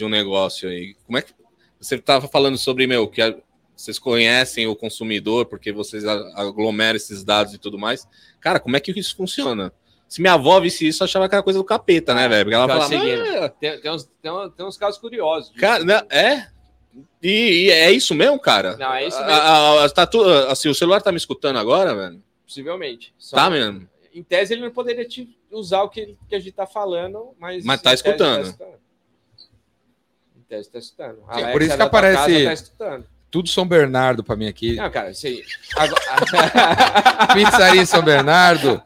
De um negócio aí. Como é que. Você tava falando sobre, meu, que a, vocês conhecem o consumidor, porque vocês aglomeram esses dados e tudo mais. Cara, como é que isso funciona? Se minha avó visse isso, achava que era coisa do capeta, né, velho? Porque ela falava. Ah, tem, tem, uns, tem, tem, uns casos curiosos. Cara, né, é? E, e, é isso mesmo, cara? Não, é isso mesmo. A, a, tá tu, assim, o celular tá me escutando agora, velho? Possivelmente. Só tá mesmo? Em tese, ele não poderia te usar o que, que a gente tá falando, mas. Mas tá escutando. Tá escutando. Tese, tá escutando. É por isso que aparece. Tá tudo São Bernardo para mim aqui. Não, cara, sei. (laughs) Pizzaria São Bernardo.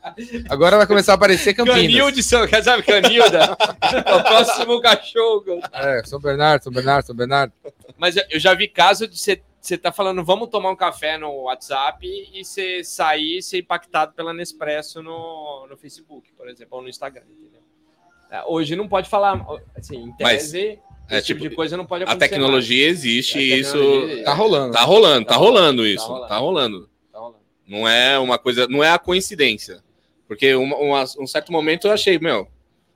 Agora vai começar a aparecer Campinas. Canil de São, sabe, Canilda? (laughs) o próximo cachorro. É, São Bernardo, São Bernardo, São Bernardo. Mas eu já vi caso de você você tá falando, vamos tomar um café no WhatsApp e você sair e ser impactado pela Nespresso no, no Facebook, por exemplo, ou no Instagram, entendeu? É, hoje não pode falar, assim, em tese, Mas, é, esse tipo, tipo, de coisa não pode acontecer. A tecnologia mais. existe e isso tá rolando. Tá rolando, tá, tá rolando tá isso, tá rolando. Tá rolando. Não é uma coisa, não é a coincidência. Porque uma, uma, um certo momento eu achei, meu,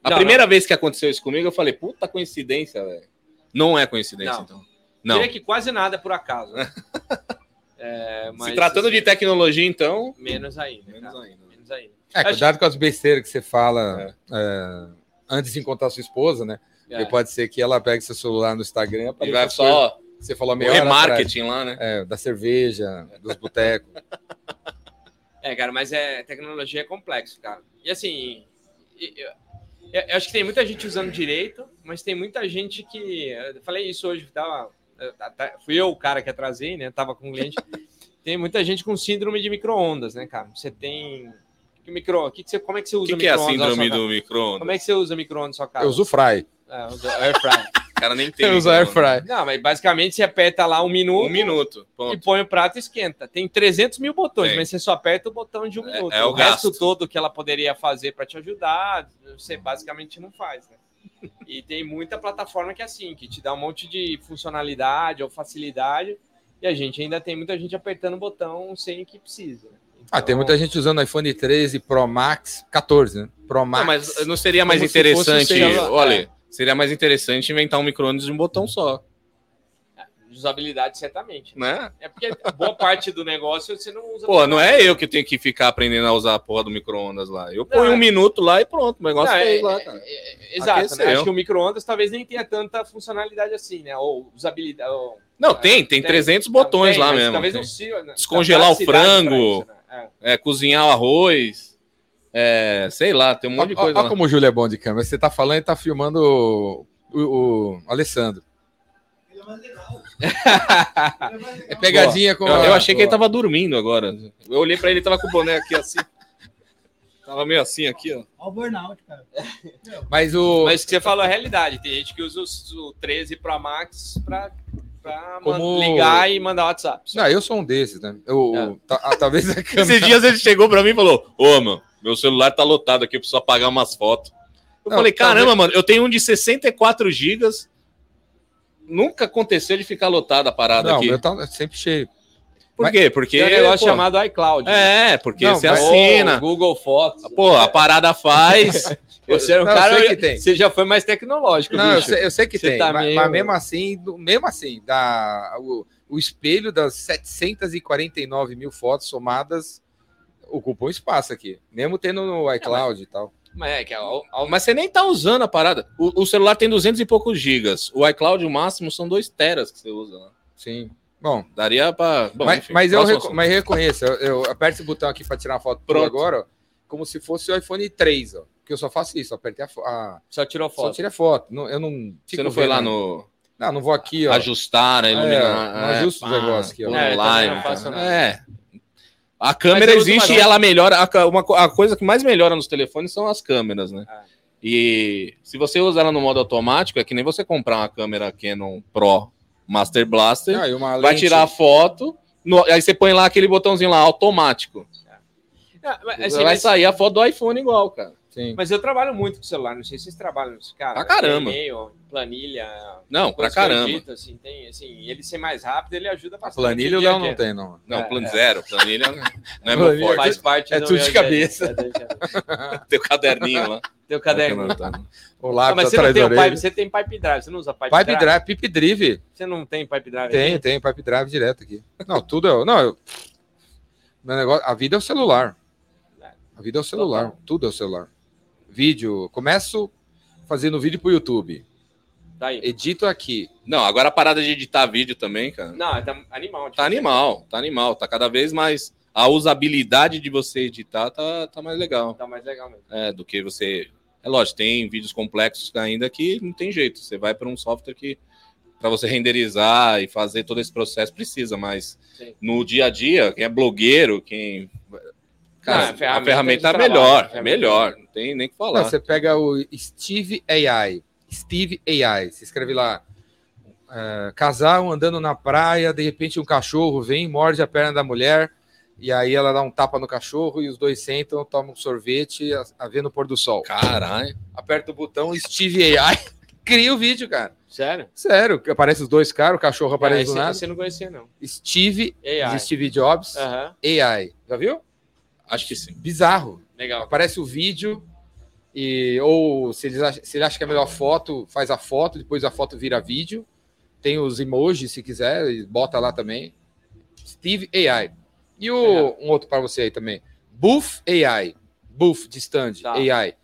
a não, primeira não. vez que aconteceu isso comigo, eu falei, puta coincidência, velho. Não é coincidência, não. então. Não. Diria que quase nada é por acaso. Né? (laughs) É, mas, Se tratando de assim, tecnologia, então. Menos ainda. Menos cara, ainda. Menos ainda. É, Acho- cuidado com as besteiras que você fala é, antes de encontrar sua esposa, né? É. Pode ser que ela pegue seu celular no Instagram e vai só que você falou a o atrás. remarketing lá, né? É, da cerveja, dos botecos. (laughs) É, cara, mas é tecnologia é complexo, cara. E assim, eu, eu- eu acho que tem muita gente usando direito, mas tem muita gente que. Eu falei isso hoje, tava, eu- até- fui eu o cara que atrasei, né? Tava com um cliente. (laughs) tem muita gente com síndrome de micro-ondas, né, cara? Você tem. Que micro, que que você, como é que você O usa que, que é a micro-ondas na sua síndrome do micro-ondas? Como é que você usa micro-ondas na sua casa? Eu uso fry. É, usa air fry. O cara nem tem. Uso air micro-ondas. fry. Não, mas basicamente você aperta lá um minuto. Um minuto. e Ponto. põe o prato e esquenta. Tem 300 mil botões, Tem. mas você só aperta o botão de um É- minuto. é o o resto gasto. todo que ela poderia fazer para te ajudar, você basicamente não faz, né? E tem muita plataforma que é assim, que te dá um monte de funcionalidade ou facilidade, e a gente ainda tem muita gente apertando o botão sem que precisa. né? Ah, tem Então, muita gente usando iPhone 13 Pro Max, 14, né? Pro Max. Não, mas não seria mais se fosse o interessante. Seria mais interessante inventar um micro-ondas de um botão só, Usabilidade, certamente. né? É porque boa parte do negócio você não usa. Pô, não é eu que tenho que ficar aprendendo a usar a porra do micro-ondas lá. Eu ponho Não, um é- minuto lá e pronto, o negócio Não, é- lá, é- cara. é- é- exato, né? Acho que o micro-ondas talvez nem tenha tanta funcionalidade assim, né? Ou usabilidade. Ou... Não, tem, tem 300 botões Tem, lá mas mesmo. Talvez Tem. não sirva. né? Descongelar o frango. né? É. É, cozinhar o arroz. É, sei lá, tem um monte de Olha coisa lá. como o Júlio é bom de câmera. Você tá falando e tá filmando o, o- o Alessandro. Ele é mais (laughs) legal. É pegadinha com. Eu, a- eu achei que ele tava dormindo agora. Eu olhei pra ele, ele tava com o boné aqui assim. Tava meio assim aqui, ó. Olha o burnout, cara. Mas o. Mas que você falou é realidade. Tem gente que usa os- o 13 Pro Max pra, pra Como- ligar e mandar WhatsApp. Não, eu sou um desses, né? Eu, É. talvez a (laughs) câmera. Esses dias ele chegou pra mim e falou: Ô, mano, meu celular tá lotado aqui, eu preciso apagar umas fotos. Eu Não, falei: caramba, talvez- mano, eu tenho um de 64 gigas. Nunca aconteceu de ficar lotada a parada Não, aqui. meu tá sempre cheio. Por mas- quê? Porque. Tem um negócio pô, chamado iCloud. É, porque Não, você mas- assina. Ou Google Fotos. Pô, a parada faz. (laughs) Você é um Não, eu cara. sei que tem. Você já foi mais tecnológico. Não, eu sei, eu sei que Você tem. tá mas, meio- mas mesmo assim, mesmo assim, da, o, o espelho das 749 mil fotos somadas ocupa um espaço aqui. Mesmo tendo no iCloud e tal. Mas é que ao- Mas você nem tá usando a parada. O, o celular tem 200 e poucos gigas. O iCloud, o máximo, são 2 teras que você usa lá. Sim. Bom, Daria pra. Bom, mas, enfim, mas eu reco- mas reconheço, eu, eu aperto esse botão aqui para tirar uma foto Pronto. agora, ó, como se fosse o iPhone 3, ó. Que eu só faço isso, apertei a, a só tirou só foto. tira foto. Não, eu não Você não foi vendo, lá né? no Não, não vou aqui, ó. ajustar, né, iluminar. não ajusta o negócio aqui, ó. É, live, não faço. É. A câmera existe e ela melhora. A, uma, a coisa que mais melhora nos telefones são as câmeras, né? É. E se você usa ela no modo automático, é que nem você comprar uma câmera Canon Pro Master Blaster, Ah, vai tirar a foto, no- aí você põe lá aquele botãozinho lá, automático. Ah, mas, assim, vai mas- sair a foto do iPhone igual, cara. Sim. mas eu trabalho muito com celular, não sei se vocês trabalham cara. Pra caramba. E-mail, planilha. Não, pra caramba. edito, assim, tem, assim, ele ser mais rápido, ele ajuda A bastante. planilha o a Léo não tem, não. Não, É, plano é. zero, planilha não é (laughs) meu forte. Faz parte É do tudo de a cabeça. (laughs) Teu caderninho lá. Teu caderninho. (laughs) O Ah, lápis mas você não tem pipe, você tem pipe drive, você não usa pipe, Pipe drive? Drive, Pipe Drive. Você não tem pipe drive? Tem, aqui? tem, Pipe Drive direto aqui. Não, tudo é. Não, eu, meu negócio, a vida é o celular. A vida é o celular. Total. Tudo é o celular. Vídeo. Começo fazendo vídeo pro YouTube. Tá aí. Edito aqui. Não, agora a parada de editar vídeo também, cara. Não, tá animal. Tá animal, tá animal. Tá cada vez mais. A usabilidade de você editar tá, tá mais legal. Tá mais legal mesmo. É, do que você. É lógico, tem vídeos complexos ainda que não tem jeito. Você vai para um software que para você renderizar e fazer todo esse processo precisa, mas Sim. no dia a dia, quem é blogueiro, quem. Cara, Ah, a ferramenta a ferramenta é trabalho, melhor, a é ferramenta melhor, não tem nem o que falar. Não, você pega o Steve AI. Steve AI. Você escreve lá. é, casal andando na praia, de repente um cachorro vem, morde a perna da mulher, e aí ela dá um tapa no cachorro e os dois sentam, tomam um sorvete, a, a ver no pôr do sol. Caralho. Aperta o botão Steve AI, (laughs) cria o vídeo, cara. Sério? Sério, que aparece os dois caras, o cachorro Ah, aparece esse, do nada. eu não conhecia, não. Steve, AI. Steve Jobs, Aham, AI. Já viu? Acho que sim. Bizarro. legal. Aparece o vídeo e ou se ele, acha, se ele acha que é a melhor foto, faz a foto, depois a foto vira vídeo. Tem os emojis, se quiser, e bota lá também. Steve AI. E o, um outro para você aí também. Buff AI. Buff de stand Tá. AI.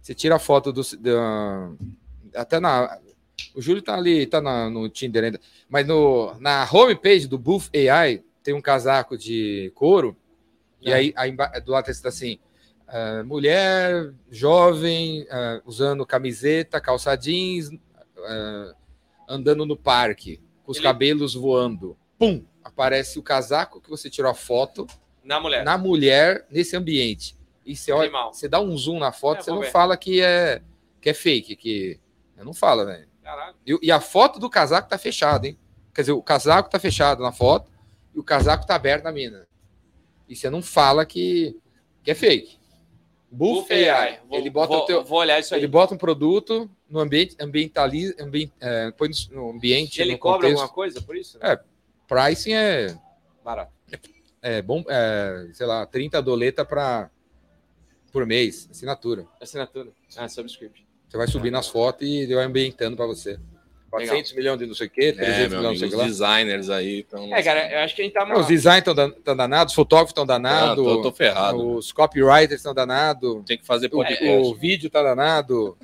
Você tira a foto do, da- até na o Júlio tá ali, tá na- no Tinder ainda, mas no, na homepage do Buff AI tem um casaco de couro e aí, aí emba- do lado está assim, ah, mulher jovem ah, usando camiseta, calça jeans, ah, andando no parque, com os Ele- cabelos voando. Pum! Aparece o casaco que você tirou a foto Na mulher. na mulher nesse ambiente. E você olha, Animal. você dá um zoom na foto, É, você não ver. fala que é que é fake, que não fala, velho. Caralho. E, e a foto do casaco tá fechada, hein? Quer dizer, o casaco tá fechado na foto e o casaco tá aberto na mina. E você não fala que, que é fake. Buff, Buff AI. Vou- ele bota vou, teu, Vou olhar isso aí. ele bota um produto no ambiente, ambientaliza, ambien- é, põe no, ambiente, Ele no cobra contexto. alguma coisa por isso? É. Pricing é, Barato. é bom, é, sei lá, 30 doleta para por mês, assinatura. Assinatura. Ah, subscription. Você vai subir nas fotos e ele vai ambientando para você. 400 milhões de não sei o quê, 300 É, milhões de não sei amigo, o que lá. designers aí estão. É, cara, eu acho que a gente tá. Não, os designers estão danados, os fotógrafos estão Ah, danados, tô, tô ferrado. os copywriters estão danados, Tem que fazer o, podcast. o vídeo tá danado.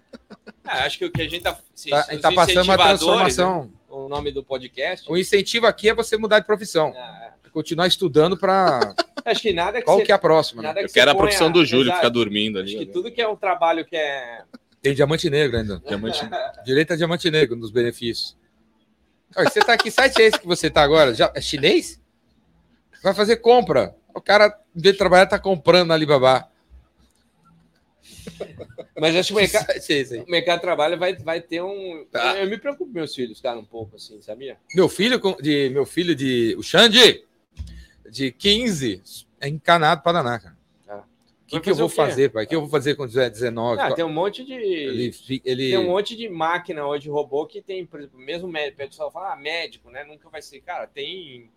É, acho que o que a gente tá. se- Tá, a gente tá passando uma transformação. né, O nome do podcast. O incentivo aqui é você mudar de profissão. Ah, Continuar estudando para é. (laughs) Acho que nada que qual você- que é a próxima. né? nada Eu que quero a profissão ponha- do Júlio, Exato. ficar dormindo Acho ali. que tudo que é um trabalho que é. Tem diamante negro ainda. Diamante- Direito a diamante negro nos benefícios. Olha, você tá aqui, site é esse que você tá agora? Já, é chinês? Vai fazer compra. O cara, em vez de trabalhar, tá comprando na Alibaba. Mas acho que o mercado, é (laughs) o mercado de trabalho vai, vai ter um. Tá. Eu me preocupo com meus filhos, cara, um pouco assim, sabia? Meu filho de meu filho de o Xande de 15 é encanado para danar, cara. O que, que eu vou fazer, pai? O que eu vou fazer quando tiver 19? Ah, tem um monte de. ele, ele Tem um monte de máquina hoje, robô, que tem, por exemplo, mesmo médico, o pessoal fala, ah, médico, né? Nunca vai ser. Cara, tem,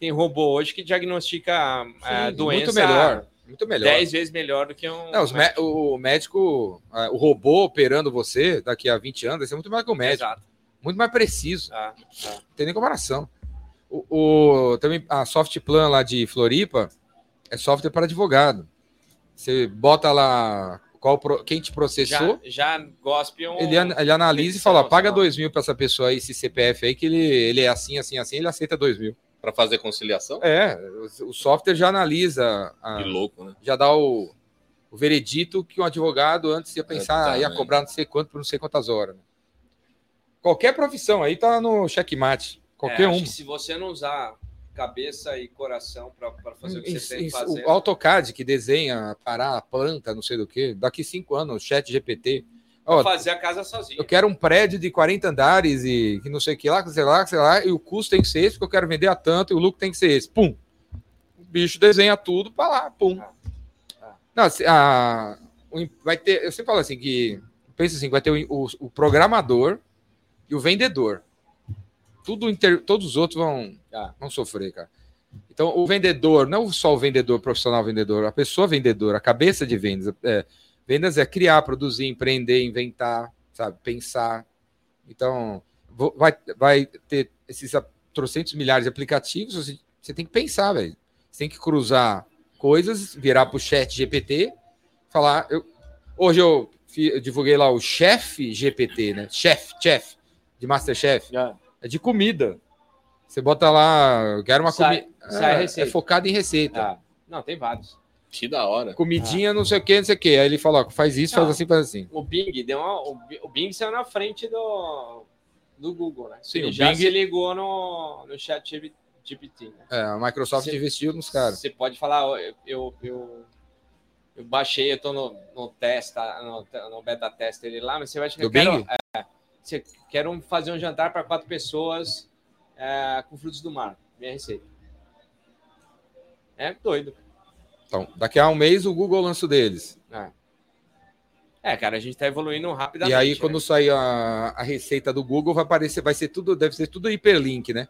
tem robô hoje que diagnostica a Sim, doença muito melhor, muito melhor. 10 vezes melhor do que um. Não, os mé- o médico, o robô operando você daqui a 20 anos vai ser muito mais que o médico, Exato. muito mais preciso. Ah, ah. Não tem nem comparação. O, o- também a Softplan lá de Floripa é software para advogado. Você bota lá qual pro- quem te processou, Já, já gospe um. ele, ele analisa e fala: paga. 2 mil para essa pessoa aí, esse CPF aí, que ele, ele é assim, assim, assim, ele aceita 2 mil. Pra fazer conciliação? É, o, o software já analisa, a- Que louco, né? já dá o, o veredito que um advogado antes ia pensar, tá, ia cobrar não sei quanto por não sei quantas horas. né? Qualquer profissão aí tá no checkmate. Qualquer É, um. se você não usar cabeça e coração para fazer o que você tem que Isso, fazer. O AutoCAD que desenha, parar a planta, não sei do que, daqui cinco anos, o chat GPT. Ó, fazer a casa sozinho. eu quero um prédio de 40 andares e que não sei o que lá, sei lá, sei lá, e o custo tem que ser esse, porque eu quero vender a tanto, e o lucro tem que ser esse. Pum! O bicho desenha tudo para lá, pum. Ah, ah. Não, a, vai ter, eu sempre falo assim que pensa assim, vai ter o, o- o programador e o vendedor. Tudo inter- todos os outros vão, Ah. vão sofrer, cara. Então, o vendedor, não só o vendedor profissional vendedor, a pessoa vendedora, a cabeça de vendas. é, vendas é criar, produzir, empreender, inventar, sabe? Pensar. Então, vai, vai ter esses trocentos milhares de aplicativos, você, você tem que pensar, velho. Você tem que cruzar coisas, virar para o chat GPT, falar. Eu, hoje eu, eu divulguei lá o chefe GPT, né? Chef, chef, de Masterchef. Já. É de comida. Você bota lá, eu quero uma comida. É, é focado em receita. Ah, não, tem vários. Que da hora. Comidinha, não sei o que, não sei o que. Aí ele fala, ó, faz isso, faz Não. assim, faz assim. O Bing deu uma, o Bi- o Bing saiu na frente do, do Google, né? Sim, Ele o já Bing- se ligou no, no chat GPT, né? É, a Microsoft Você- investiu nos caras. Você pode falar, eu, eu, eu, eu baixei, eu tô no, no testa, no, no beta tester dele lá, mas você vai chegar, Do quero, Bing? é, você quer um- fazer um jantar para quatro pessoas é, com frutos do mar, minha receita. É doido. Então, daqui a um mês o Google lança o deles. É, cara, a gente tá evoluindo rapidamente. E aí, né? quando sair a, a receita do Google, vai aparecer, vai ser tudo, deve ser tudo hiperlink, né?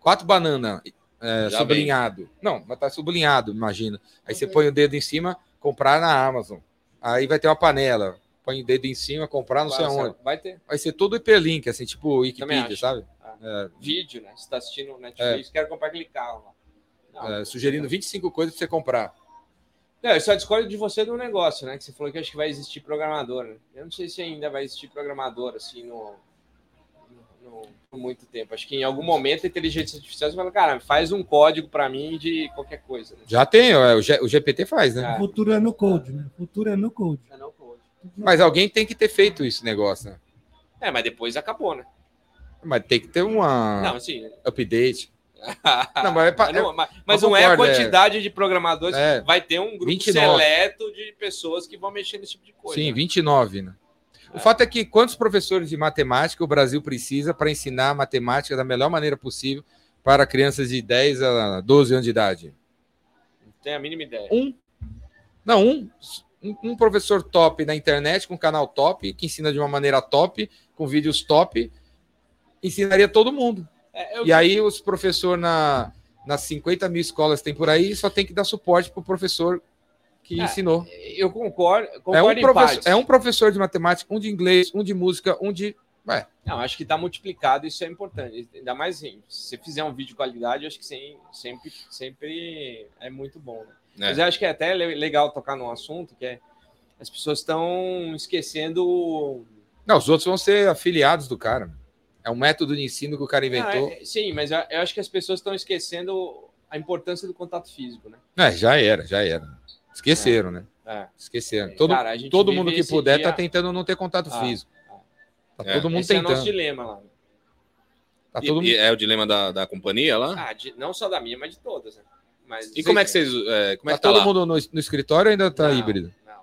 Quatro bananas é, sublinhado. Não, mas tá sublinhado, imagina. Aí você põe o dedo em cima, comprar na Amazon. Aí vai ter uma panela. Põe o dedo em cima, comprar não sei Vai- aonde. Vai ter Vai ser todo hiperlink, assim, tipo Wikipedia, sabe? Ah. É, vídeo, né? Você tá assistindo o Netflix, quero comprar aquele carro lá. é, sugerindo 25 coisas para você comprar. Não, eu só discordo de você no negócio, né? Que você falou que acho que vai existir programador. Né? Eu não sei se ainda vai existir programador, assim, no, no, no- por muito tempo. Acho que em algum momento a inteligência artificial fala, cara, faz um código para mim de qualquer coisa. Né? Já tem, é, o, G- o GPT faz, né? Ah. O futuro é no code, né? O futuro é no code. É, não code. Mas alguém tem que ter feito esse negócio, né? É, mas depois acabou, né? Mas tem que ter uma Não, assim. update. (laughs) Não, mas é mas não, mas- mas não é a concordo, é. quantidade de programadores. É. Vai ter um grupo 29. seleto de pessoas que vão mexer nesse tipo de coisa. Sim, né? 29, né? O É. fato é que quantos professores de matemática o Brasil precisa para ensinar matemática da melhor maneira possível para crianças de 10 a 12 anos de idade? Não tem a mínima ideia. Um. Não, um, um, um professor top na internet, com um canal top, que ensina de uma maneira top, com vídeos top, ensinaria todo mundo. É, eu- E aí os professores na, nas 50 mil escolas que tem por aí, só tem que dar suporte para o professor que É, ensinou. eu concordo, É concordo um, em professor, é um professor de matemática, um de inglês, um de música, um de. Ué, Não, acho que está multiplicado, isso é importante. Ainda mais assim, se você fizer um vídeo de qualidade, acho que sem- sempre, sempre é muito bom. Né? É. Mas eu acho que é até le- legal tocar num assunto que é as pessoas estão esquecendo. Não, os outros vão ser afiliados do cara. É um método de ensino que o cara Ah, inventou. é- sim, mas eu, eu acho que as pessoas estão esquecendo a importância do contato físico, né? É, já era, já era. Esqueceram, né? É. Esqueceram. Todo, Cara, todo mundo que puder dia- tá tentando não ter contato Ah, físico. ah. Tá É. todo mundo Esse é o nosso tentando. dilema lá. Tá todo e mundo... é o dilema da, da companhia lá? Ah, de- não só da minha, mas de todas. Né? Mas, e como é que vocês. é, como é Tá que tá todo lá? mundo no, no escritório ou ainda tá Não, híbrido? não.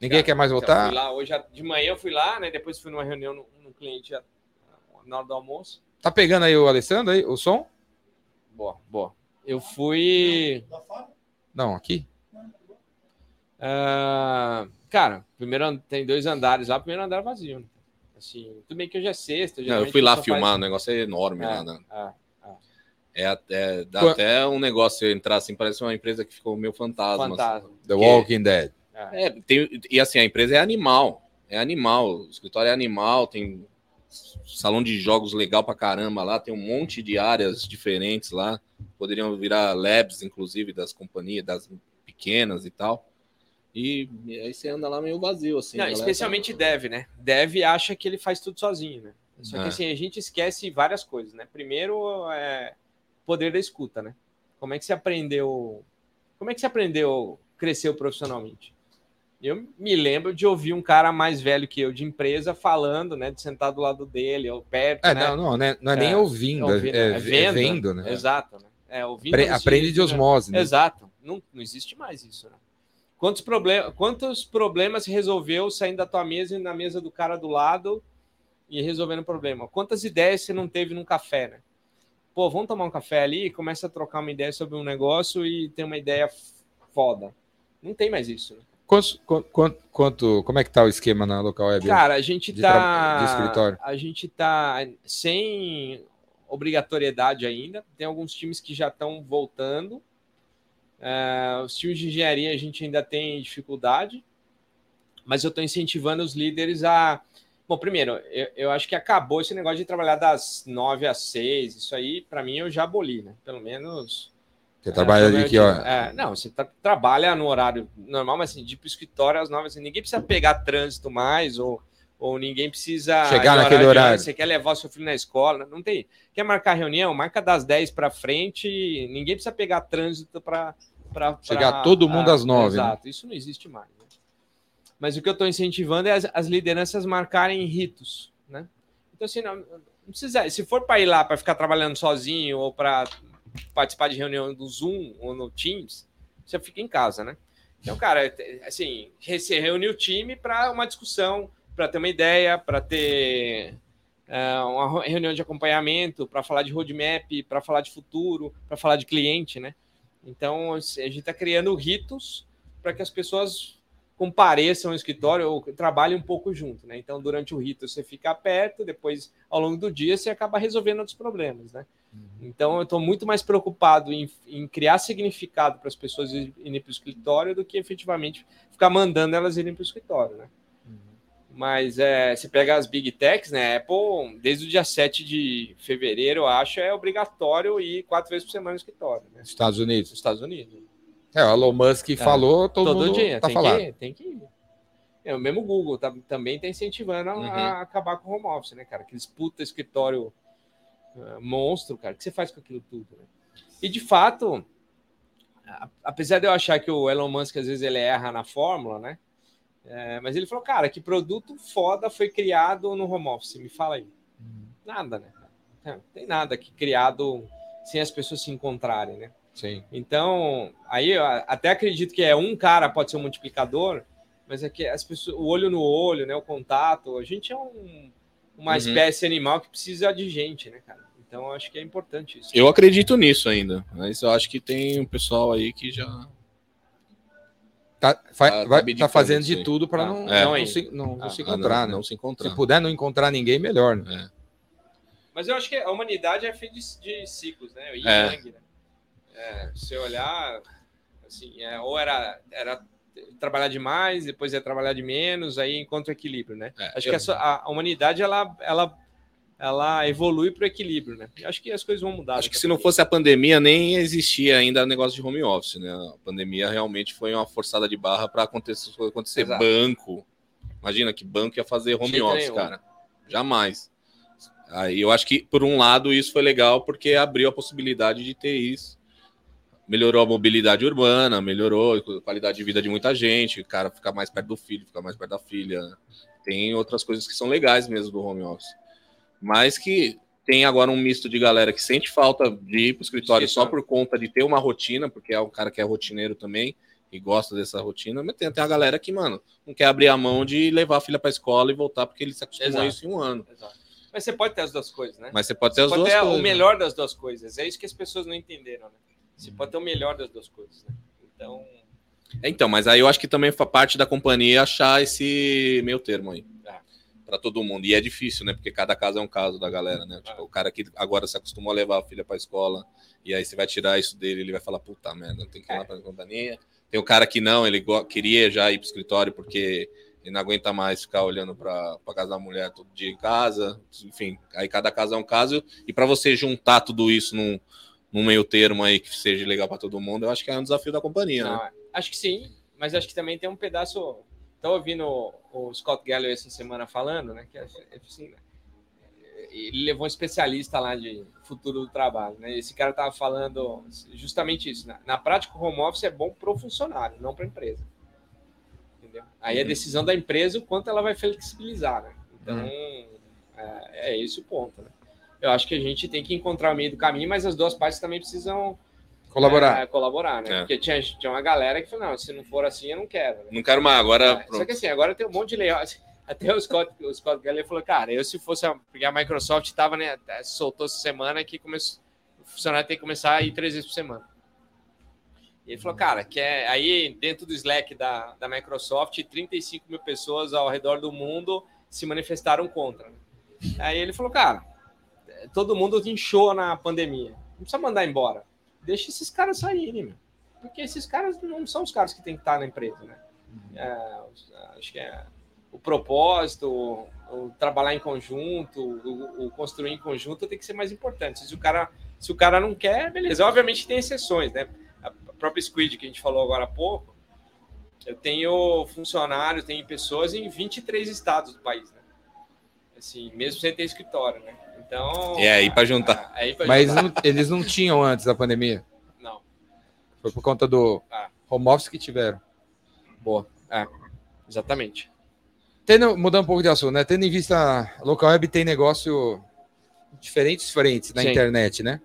Ninguém Cara, quer mais Então, voltar? fui lá hoje de manhã, eu fui lá, né? Depois fui numa reunião no, no cliente já- na hora do almoço. Tá pegando aí o Alessandro aí, o som? Boa, boa. Eu fui. Não, aqui. ah, cara, primeiro tem dois andares lá, primeiro andar vazio. Né? Assim, tudo bem que hoje é sexta. Não, eu fui o lá filmar, o faz- negócio é enorme lá. né? Ah, É, até, dá até um negócio entrar assim, parece uma empresa que ficou meio fantasma. assim. fantasma. The Que- Walking Dead. É. É, tem, e assim, a empresa é animal. É animal. O escritório é animal, tem salão de jogos legal pra caramba lá, tem um monte de áreas diferentes lá. Poderiam virar labs, inclusive, das companhias, das pequenas e tal. E, e aí você anda lá meio vazio, assim. Não, especialmente Dev, né? Dev acha que ele faz tudo sozinho, né? Só que É. assim, a gente esquece várias coisas, né? Primeiro é poder da escuta, né? Como é que você aprendeu? Como é que você aprendeu, cresceu profissionalmente? Eu me lembro de ouvir um cara mais velho que eu de empresa falando, né? De sentar do lado dele, ou perto, É, né? não, não, né? não é, É, nem ouvindo, é, ouvindo, é- é é vendo, vendo, né? Exato, né? É, ouvindo Apre- aprende de né? osmose, né? Exato. Não, não existe mais isso, né? Quantos, problem quantos problemas você resolveu saindo da tua mesa e na mesa do cara do lado e resolvendo o problema? Quantas ideias você não teve num café, né? Pô, vamos tomar um café ali e começa a trocar uma ideia sobre um negócio e ter uma ideia foda. Não tem mais isso, né? Quanto, quanto, quanto- como é que tá o esquema na local web? Cara, a gente de tá. de escritório. A gente tá sem obrigatoriedade ainda. Tem alguns times que já estão voltando. É, os times de engenharia a gente ainda tem dificuldade, mas eu estou incentivando os líderes a. Bom, primeiro, eu, eu acho que acabou esse negócio de trabalhar das nove às seis. Isso aí, para mim, eu já aboli, né? Pelo menos. Você trabalha É, de eu que ó, digo, é, não, você tra- trabalha no horário normal, mas assim, de ir pro escritório às nove, assim, ninguém precisa pegar trânsito mais, ou, ou ninguém precisa. Chegar de naquele de horário. Você quer levar o seu filho na escola, não tem. Quer marcar reunião? Marca das 10 para frente, ninguém precisa pegar trânsito para. Chegar todo mundo às nove, né? Exato, isso não existe mais. Mas o que eu estou incentivando é as, as lideranças marcarem ritos, né? Então, assim, não, não precisa. Se for para ir lá para ficar trabalhando sozinho ou para participar de reunião do Zoom ou no Teams, você fica em casa, né? Então, cara, assim, se reunir o time para uma discussão, para ter uma ideia, para ter é, uma reunião de acompanhamento, para falar de roadmap, para falar de futuro, para falar de cliente, né? Então, a gente está criando ritos para que as pessoas compareçam ao escritório ou trabalhem um pouco junto, né? Então, durante o rito você fica perto, depois, ao longo do dia, você acaba resolvendo outros problemas, né? Então, eu estou muito mais preocupado em, em criar significado para as pessoas irem para o escritório do que efetivamente ficar mandando elas irem para o escritório, né? Mas é, você pega as Big Techs, né? Apple, desde o dia 7 de fevereiro, eu acho, é obrigatório ir quatro vezes por semana no escritório, né? Estados Unidos. Estados Unidos. É, o Elon Musk falou, todo, Todo mundo dia, tá tem, falando. que ir, tem que. É, o mesmo Google tá- também está incentivando a, Uhum. a acabar com o home office, né, cara? Aqueles puta escritório ah, monstro, cara. O que você faz com aquilo tudo, né? E de fato, a- apesar de eu achar que o Elon Musk às vezes ele erra na fórmula, né? É, mas ele falou, cara, que produto foda foi criado no home office? Me fala aí. Nada, né? Não tem nada aqui criado sem as pessoas se encontrarem, né? Sim. Então, aí eu até acredito que é um cara pode ser um multiplicador, mas é que as pessoas, o olho no olho, né, o contato, a gente é um- uma Uhum. espécie animal que precisa de gente, né, cara? Então, eu acho que é importante isso. Eu acredito nisso ainda. Mas eu acho que tem um pessoal aí que já. Tá, fa- Tá vai- tá fazendo de tudo para Ah, não, é. não, Não se, não, não Ah, se Ah, encontrar, não, né? não se encontrar. Se puder não encontrar ninguém, melhor. Né? É. Mas eu acho que a humanidade é feita de, de ciclos, né? O É. yang, né? É, se olhar, assim, é, ou era, era trabalhar demais, depois é trabalhar de menos, aí encontra o equilíbrio, né? É, acho eu- que a, a- humanidade, ela, ela, ela evolui para o equilíbrio, né? Acho que as coisas vão mudar. Acho que daqui se não fosse a pandemia, nem existia ainda negócio de home office, né? A pandemia realmente foi uma forçada de barra para acontecer, acontecer Exato. banco. Imagina que banco ia fazer home Jeito office, nenhum. cara. Jamais. Aí eu acho que, por um lado, isso foi legal porque abriu a possibilidade de ter isso. Melhorou a mobilidade urbana, melhorou a qualidade de vida de muita gente, o cara ficar mais perto do filho, ficar mais perto da filha. Tem outras coisas que são legais mesmo do home office. Mas que tem agora um misto de galera que sente falta de ir para o escritório Sim, só tá. por conta de ter uma rotina, porque é um cara que é rotineiro também e gosta dessa rotina, mas tem até a galera que, mano, não quer abrir a mão de levar a filha para a escola e voltar porque ele se acostumou Exato. a isso em um ano. Exato. Mas você pode ter as duas coisas, né? Mas você pode ter Você as pode duas ter coisas. o melhor das duas coisas. É isso que as pessoas não entenderam, né? Você pode ter o melhor das duas coisas, né? Então, É, Então, mas aí eu acho que também fa- parte da companhia achar esse meio termo aí. Ah. Pra todo mundo. E é difícil, né? Porque cada caso é um caso da galera, né? Tipo, Ah. o cara que agora se acostumou a levar a filha pra escola, e aí você vai tirar isso dele, ele vai falar, puta merda, tem que ir lá É. pra companhia. Tem o cara que não, ele queria já ir pro escritório porque ele não aguenta mais ficar olhando pra, pra casa da mulher todo dia em casa. Enfim, aí cada caso é um caso. E pra você juntar tudo isso num, num meio termo aí que seja legal pra todo mundo, eu acho que é um desafio da companhia, né? não, acho que sim, mas acho que também tem um pedaço. Estou ouvindo o, o Scott Galloway essa semana falando, né? Que é assim, né? Ele levou um especialista lá de futuro do trabalho, né? Esse cara estava falando justamente isso. né? Na prática, o home office é bom para o funcionário, não para a empresa. Entendeu? Aí é Uhum. decisão da empresa o quanto ela vai flexibilizar, né? Então, Uhum. é, é esse o ponto, né? Eu acho que a gente tem que encontrar o meio do caminho, mas as duas partes também precisam Colaborar. é, colaborar, né? É. Porque tinha, tinha uma galera que falou, não, se não for assim, eu não quero. né? Não quero mais, agora. É, Só que assim, agora tem um monte de layout. (laughs) Até o Scott, o Scott Galloway falou, cara, eu se fosse a, porque a Microsoft tava, né, soltou essa semana que começou, o funcionário tem que começar a ir três vezes por semana. E ele falou, cara, que é, aí dentro do Slack da, da Microsoft, 35 mil pessoas ao redor do mundo se manifestaram contra. Aí ele falou, cara, todo mundo inchou na pandemia. Não precisa mandar embora. Deixa esses caras saírem, meu. Porque esses caras não são os caras que tem que estar na empresa, né? É, acho que é o propósito, o, o trabalhar em conjunto, o, o construir em conjunto tem que ser mais importante. Se o cara, se o cara não quer, beleza. Obviamente tem exceções, né? A própria Squid que a gente falou agora há pouco, eu tenho funcionários, tenho pessoas em 23 estados do país, né? Assim, mesmo sem ter escritório, né? Então. É aí pra juntar. é aí pra Mas juntar. não- eles não tinham antes da pandemia. Não. Foi por conta do Ah. home office que tiveram. Boa. É, exatamente. Tendo, mudando um pouco de assunto, né? Tendo em vista a local web tem negócio diferentes frentes na Sim. internet, né?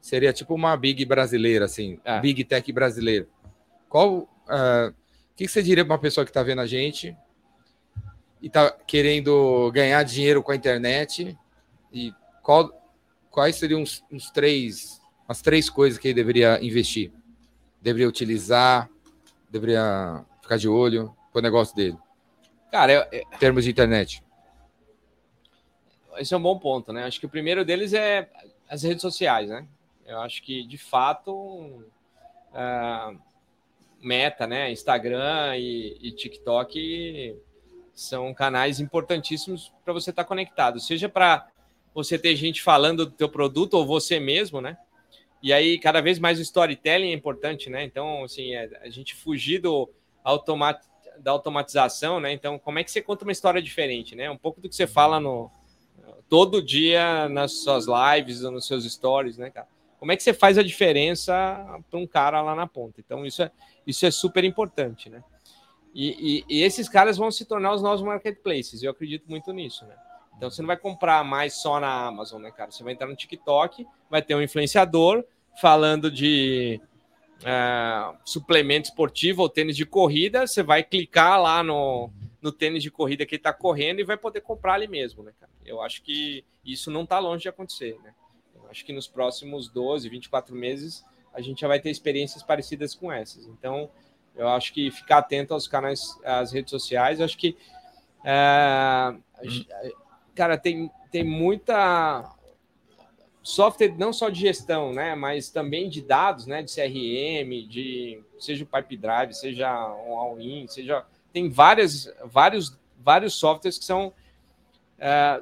Seria tipo uma big brasileira, assim, É. big tech brasileira. Qual, ah, o que, que você diria para uma pessoa que está vendo a gente e está querendo ganhar dinheiro com a internet? E qual, quais seriam os, os três, as três coisas que ele deveria investir? Deveria utilizar? Deveria ficar de olho para o negócio dele? Cara, eu- eu- em termos de internet? esse é um bom ponto, né? Acho que o primeiro deles é as redes sociais, né? Eu acho que, de fato, ah, Meta, né? Instagram e, e TikTok são canais importantíssimos para você estar conectado, seja para você ter gente falando do teu produto ou você mesmo, né? E aí, cada vez mais o storytelling é importante, né? Então, assim, é, a gente fugir do automat, da automatização, né? Então, como é que você conta uma história diferente, né? Um pouco do que você fala no todo dia nas suas lives ou nos seus stories, né, cara? Como é que você faz a diferença para um cara lá na ponta? Então, isso é, isso é super importante, né? E, e, e esses caras vão se tornar os novos marketplaces. Eu acredito muito nisso, né? Então você não vai comprar mais só na Amazon, né, cara? Você vai entrar no TikTok, vai ter um influenciador, falando de uh, suplemento esportivo ou tênis de corrida, você vai clicar lá no, no tênis de corrida que ele está correndo e vai poder comprar ali mesmo, né, cara? Eu acho que isso não está longe de acontecer, né? Eu acho que nos próximos 12, 24 meses a gente já vai ter experiências parecidas com essas. Então, eu acho que ficar atento aos canais, às redes sociais, eu acho que uh, cara, tem, tem muita software não só de gestão, né, mas também de dados, né, de CRM, de seja o Pipe Drive, seja o All-in, seja tem várias, vários, vários softwares que são é,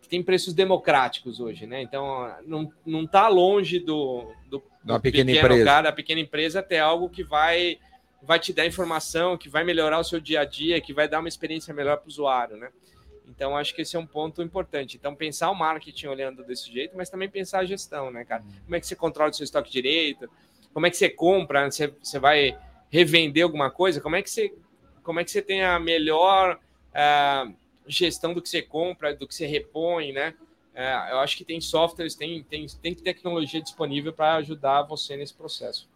que tem preços democráticos hoje, né? Então não não está longe do, do, do pequena empresa. cara, da pequena empresa ter algo que vai vai te dar informação, que vai melhorar o seu dia a dia, que vai dar uma experiência melhor para o usuário, né? Então, acho que esse é um ponto importante. Então, pensar o marketing olhando desse jeito, mas também pensar a gestão, né, cara? Uhum. Como é que você controla o seu estoque direito? Como é que você compra? Você, você vai revender alguma coisa? Como é que você, como é que você tem a melhor uh, gestão do que você compra, do que você repõe, né? Uh, eu acho que tem softwares, tem, tem, tem tecnologia disponível para ajudar você nesse processo.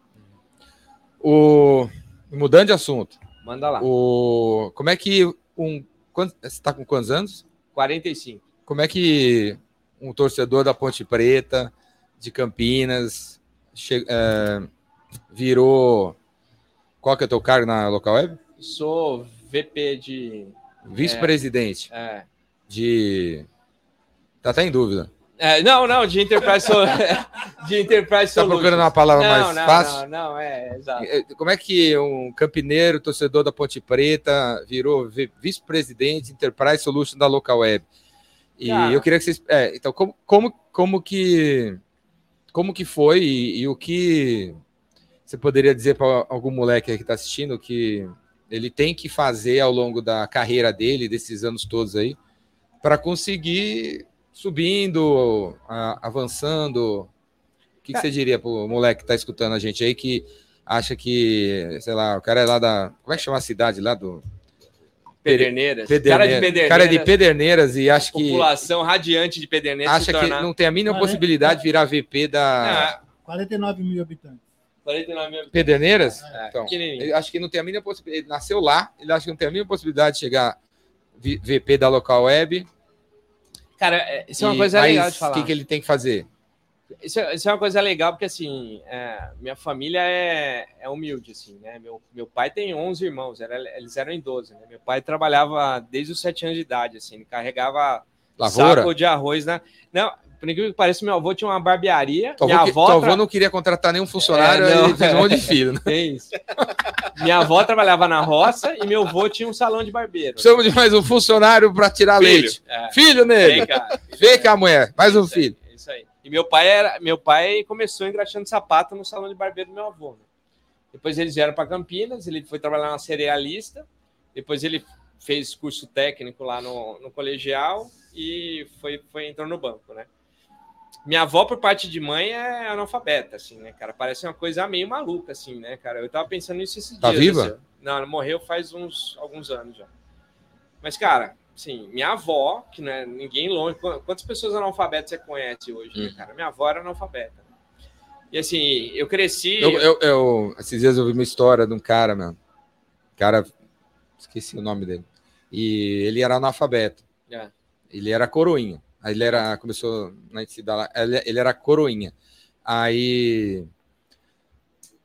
O... Mudando de assunto. Manda lá. O... Como é que um Quanto, você está com quantos anos? 45. Como é que um torcedor da Ponte Preta, de Campinas, che, é, virou. Qual que é o teu cargo na local web? Sou VP de. Vice-presidente. É, é. De. Tá até em dúvida. É, não, não, de Enterprise, (laughs) de Enterprise Tá procurando uma palavra não, mais não, fácil? Não, não, é, exato. Como é que um campineiro, torcedor da Ponte Preta, virou vice-presidente Enterprise Solution da Local Web? E Cara. eu queria que vocês... É, então, como, como, como que... Como que foi e, e o que você poderia dizer para algum moleque que está assistindo que ele tem que fazer ao longo da carreira dele, desses anos todos aí, para conseguir subindo, avançando. O que, que, você diria para o moleque que está escutando a gente aí que acha que, sei lá, o cara é lá da. Como é que chama a cidade lá do. Pederneiras. Pederneiras. Cara de Pederneiras. Cara de Pederneiras e acha que. População radiante de Pederneiras. Acha que não tem a mínima possibilidade de virar VP da. 49 mil habitantes. 49 mil Pederneiras? É, então, ele acho que não tem a mínima possibilidade. Ele nasceu lá, ele acha que não tem a mínima possibilidade de chegar VP da local web Cara, é, isso é uma e, coisa legal de falar. O que, que ele tem que fazer? Isso, é, isso é uma coisa legal, porque assim, é, minha família é, é humilde, assim, né? Meu, meu pai tem 11 irmãos, era, eles eram em 12, né? Meu pai trabalhava desde os 7 anos de idade, assim, ele carregava Lavoura? saco de arroz, né? Não, por incrível que pareça, meu avô tinha uma barbearia. Tua minha avó, avó não queria contratar nenhum funcionário, é, não, fez um monte de filho. Né? (laughs) É isso. minha avó trabalhava na roça e meu avô tinha um salão de barbeiro. Precisamos de mais um funcionário para tirar filho. leite. É. Filho nele. Vem cá, Vem cá, mulher. Mais um isso filho. Aí, isso aí. E meu pai era, meu pai começou engraxando sapato no salão de barbeiro do meu avô. Né? Depois eles vieram para Campinas, ele foi trabalhar na cerealista. Depois ele fez curso técnico lá no, no colegial e foi, foi entrou no banco, né? Minha avó, por parte de mãe, é analfabeta, assim, né, cara? Parece uma coisa meio maluca, assim, né, cara? Eu tava pensando nisso esses tá dias. viva? Assim. Não, ela morreu faz uns alguns anos já. Mas, cara, assim, minha avó, que não é ninguém longe. Quantas pessoas analfabetas você conhece hoje, né, hum. né, cara? Minha avó era analfabeta. E assim, eu cresci. Eu, eu, eu, esses dias eu vi uma história de um cara, mano. Cara, esqueci o nome dele. E ele era analfabeto. É. Ele era coroinha. Ele era, começou na cidade, ele era coroinha. Aí,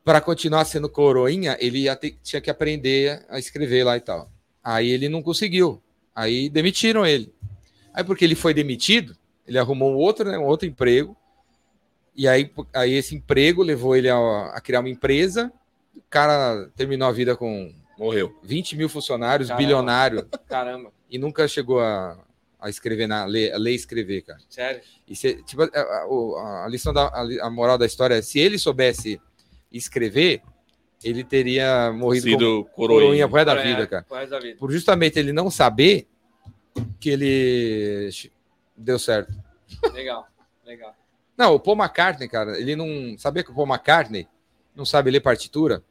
para continuar sendo coroinha, ele ter, tinha que aprender a escrever lá e tal. Aí ele não conseguiu. Aí demitiram ele. Aí porque ele foi demitido, ele arrumou um outro, né, um outro emprego. E aí, aí esse emprego levou ele a, a criar uma empresa. O cara terminou a vida com Morreu. 20 mil funcionários, Caramba. bilionário, Caramba, e nunca chegou a, a escrever, na, ler, a ler e escrever, cara. sério. E se, tipo, a, a- lição da a, moral da história é: se ele soubesse escrever, ele teria morrido como Sido coroinha coroinha. pro resto da vida, cara. pro resto da vida. Por justamente ele não saber que ele deu certo. Legal, legal. Não, o Paul McCartney, cara, ele não. Sabia que o Paul McCartney não sabe ler partitura?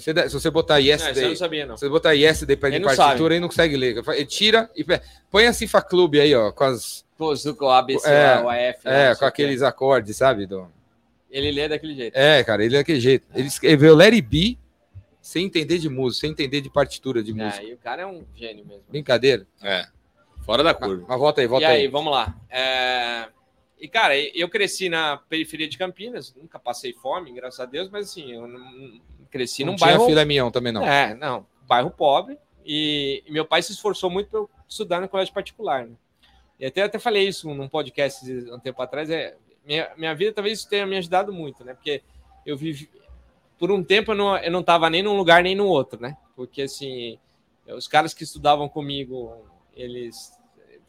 Se você, se você botar Não, isso eu Yesterday, não sabia, não. se você botar Yesterday pra Ele não partitura, ele não consegue ler. Ele tira e põe a Cifa Club aí, ó, com as. Pô, o ABC, É, o AF. É, não com aqueles acordes, sabe? do-. Ele lê daquele jeito. É, cara, ele é daquele jeito. Ele escreveu It Be sem entender de música, sem entender de partitura de música. É, e o cara é um gênio mesmo. Brincadeira. É. Fora da Mas, curva. mas volta aí, volta e aí, aí. vamos lá. É, E, cara, eu cresci na periferia de Campinas, nunca passei fome, graças a Deus, mas assim, eu não- cresci Não num tinha bairro. mignon também, não. É, não, bairro pobre. E, e meu pai se esforçou muito para eu estudar no colégio particular. Né? E até, até falei isso num podcast um tempo atrás. É, minha, minha vida talvez isso tenha me ajudado muito, né? Porque eu vivi. Por um tempo eu não, eu não tava nem num lugar nem no outro, né? Porque assim, os caras que estudavam comigo, eles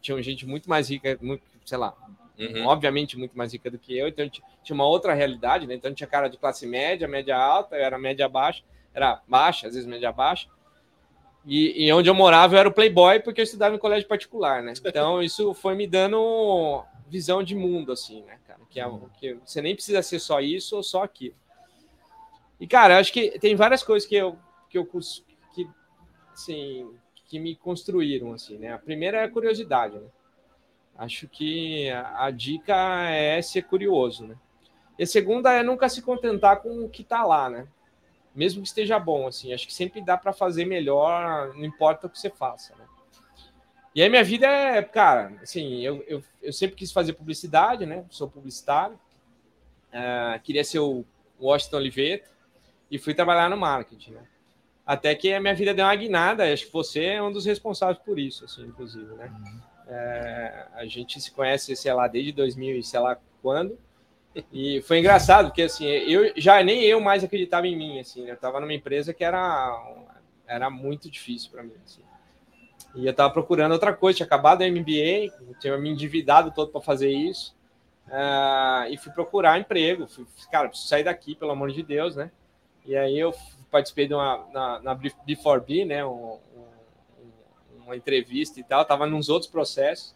tinham gente muito mais rica, muito, sei lá, Uhum. obviamente muito mais rica do que eu, então eu ti- tinha uma outra realidade, né? Então tinha cara de classe média, média alta, eu era média baixa, era baixa, às vezes média baixa. E, e onde eu morava eu era o playboy porque eu estudava em colégio particular, né? Então (laughs) isso foi me dando visão de mundo, assim, né, cara? Que, é, o- que você nem precisa ser só isso ou só aquilo. E, cara, eu acho que tem várias coisas que eu, que eu que, assim, que me construíram, assim, né? A primeira é a curiosidade, né? Acho que a, a dica é ser curioso, né? E a segunda é nunca se contentar com o que tá lá, né? Mesmo que esteja bom, assim. Acho que sempre dá para fazer melhor, não importa o que você faça, né? E aí minha vida é, cara, assim, eu, eu, eu sempre quis fazer publicidade, né? Sou publicitário. Ah, queria ser o Washington Oliveira e fui trabalhar no marketing, né? Até que a minha vida deu uma guinada, acho que você é um dos responsáveis por isso, assim, inclusive, né? É, a gente se conhece, sei lá, desde 2000 e sei lá quando. E foi engraçado, porque assim, eu já nem eu mais acreditava em mim, assim, né? Eu tava numa empresa que era, era muito difícil para mim, assim. E eu tava procurando outra coisa, tinha acabado a MBA, tinha me endividado todo para fazer isso. Ah, e fui procurar emprego. Fui, cara, preciso sair daqui, pelo amor de Deus, né? E aí eu participei de uma na, na B4B, né? Um, uma entrevista e tal, tava nos outros processos.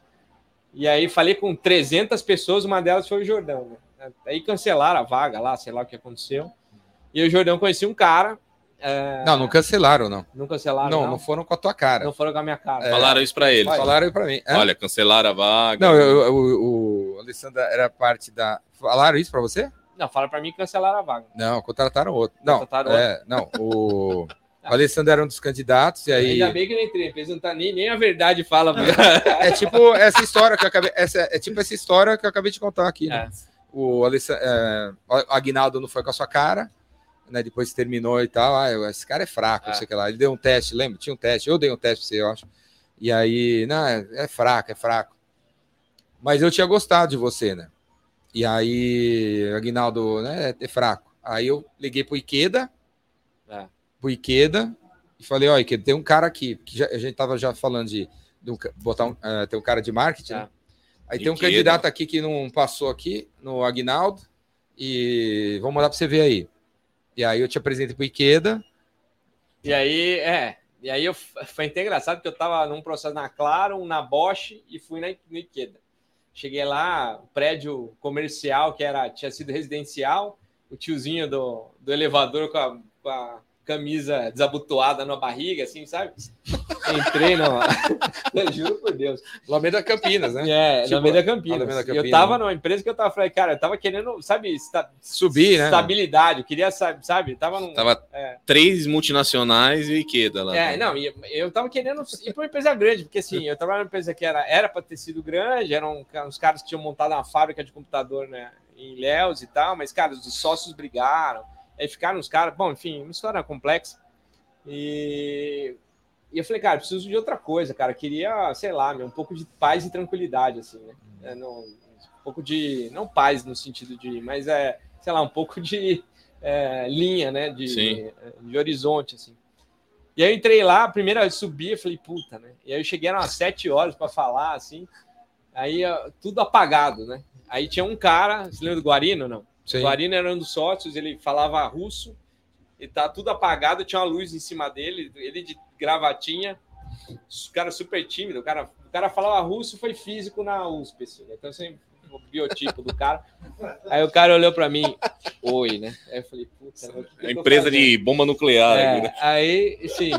E aí falei com 300 pessoas, uma delas foi o Jordão, né? Aí cancelaram a vaga lá, sei lá o que aconteceu. E o Jordão conhecia um cara. é, Não, não cancelaram, não. não cancelaram. Não, Não, não foram com a tua cara. Não foram com a minha cara. Falaram isso pra ele. Falaram aí pra mim. Hã? Olha, cancelaram a vaga. Não, eu- eu- o, o Alessandro era parte da. Falaram isso pra você? Não, fala para mim que cancelaram a vaga. Não, contrataram outro. Não, Contrataram é, não. O, o Alessandro era um dos candidatos e aí. Ainda bem que eu não entrei, porque eles não tá nem, nem a verdade fala. É tipo essa história que eu acabei. Essa, é tipo essa história que eu acabei de contar aqui. Né? É. O, Alessandro, é, o Agnaldo não foi com a sua cara, né? Depois terminou e tal. Ah, esse cara é fraco, não sei o que lá. Ele deu um teste, lembra? Tinha um teste. Eu dei um teste pra você, eu acho. E aí, não, é, é fraco, é fraco. Mas eu tinha gostado de você, né? E aí, Agnaldo, né, é fraco. Aí eu liguei pro Ikeda, É. pro Ikeda, e falei, ó, Ikeda, tem um cara aqui, que já- a gente tava já falando de, de um botar um, eh, tem um cara de marketing, É. né? Aí tem um Ikeda. candidato aqui que não passou aqui, no Agnaldo, e vamos mandar pra você ver aí. E aí eu te apresentei pro Ikeda, E aí, é. E aí eu, foi até engraçado porque eu tava num processo na Claro, na Bosch e fui na, no Ikeda. Cheguei lá, o prédio comercial que era tinha sido residencial, o tiozinho do, do elevador com a, com a camisa desabotoada na barriga, assim, sabe? Entrei, não. (laughs) Eu juro por Deus. Alameda Campinas, né? É, Tipo, Alameda Campinas. Alameda Campinas, eu tava numa empresa que eu tava, falei, cara, eu tava querendo, sabe, esta, Subir, né? estabilidade, eu queria, sabe, sabe? Tava num, Tava É. três multinacionais e Ikeda lá. É, não, eu tava querendo ir para uma empresa grande, porque assim, eu trabalhava numa empresa que era era para ter sido grande, eram uns caras que tinham montado uma fábrica de computador né, em Ilhéus e tal, mas, cara, os sócios brigaram, aí ficaram os caras, bom, enfim, uma história complexa. E, e eu falei, cara, preciso de outra coisa, cara, queria, sei lá, meu, um pouco de paz e tranquilidade, assim, né? É, não, um pouco de, não paz no sentido de, mas é, sei lá, um pouco de é, linha, né, de, Sim. de horizonte, assim. E aí eu entrei lá, a primeira vez subi, eu falei, puta, né? E aí eu cheguei umas sete horas para falar, assim. Aí tudo apagado, né? Aí tinha um cara, você lembra do Guarino? Não. Sim. O Guarino era um dos sócios, ele falava russo, e tá tudo apagado, tinha uma luz em cima dele, ele de gravatinha, o cara super tímido, o cara, o cara falava russo, foi físico na USP, assim, né? então assim, o biotipo do cara. Aí o cara olhou para mim, oi, né? Aí eu falei, puta, o que que A empresa fazendo? de bomba nuclear. É, aqui, né? aí, sim.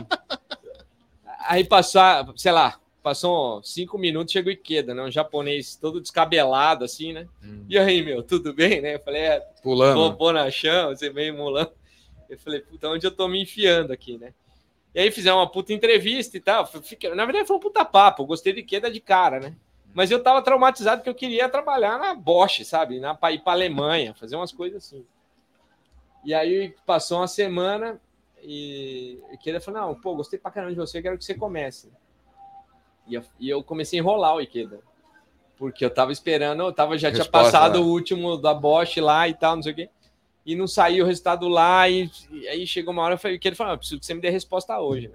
Aí passou, sei lá, passou cinco minutos, chegou Ikeda, né? Um japonês todo descabelado, assim, né? Hum. E aí, meu, tudo bem, né? Eu falei, é, Pulando. bobô na chão, você meio mulando. Eu falei, puta, onde eu tô me enfiando aqui, né? E aí fizemos uma puta entrevista e tal. Fiquei- Na verdade, foi um puta papo. Eu gostei de Ikeda de cara, né? Mas eu tava traumatizado porque eu queria trabalhar na Bosch, sabe? Na, ir pra Alemanha, fazer umas coisas assim. E aí passou uma semana e o Ikeda falou: Não, pô, gostei pra caramba de você, quero que você comece. E eu, e eu comecei a enrolar o Ikeda. Porque eu tava esperando, eu tava, já tinha Resposta, passado né? o último da Bosch lá e tal, não sei o quê. E não saiu o resultado lá. E, e aí chegou uma hora, eu falei, o Ikeda falou: "Ah, preciso que você me dê resposta hoje, né?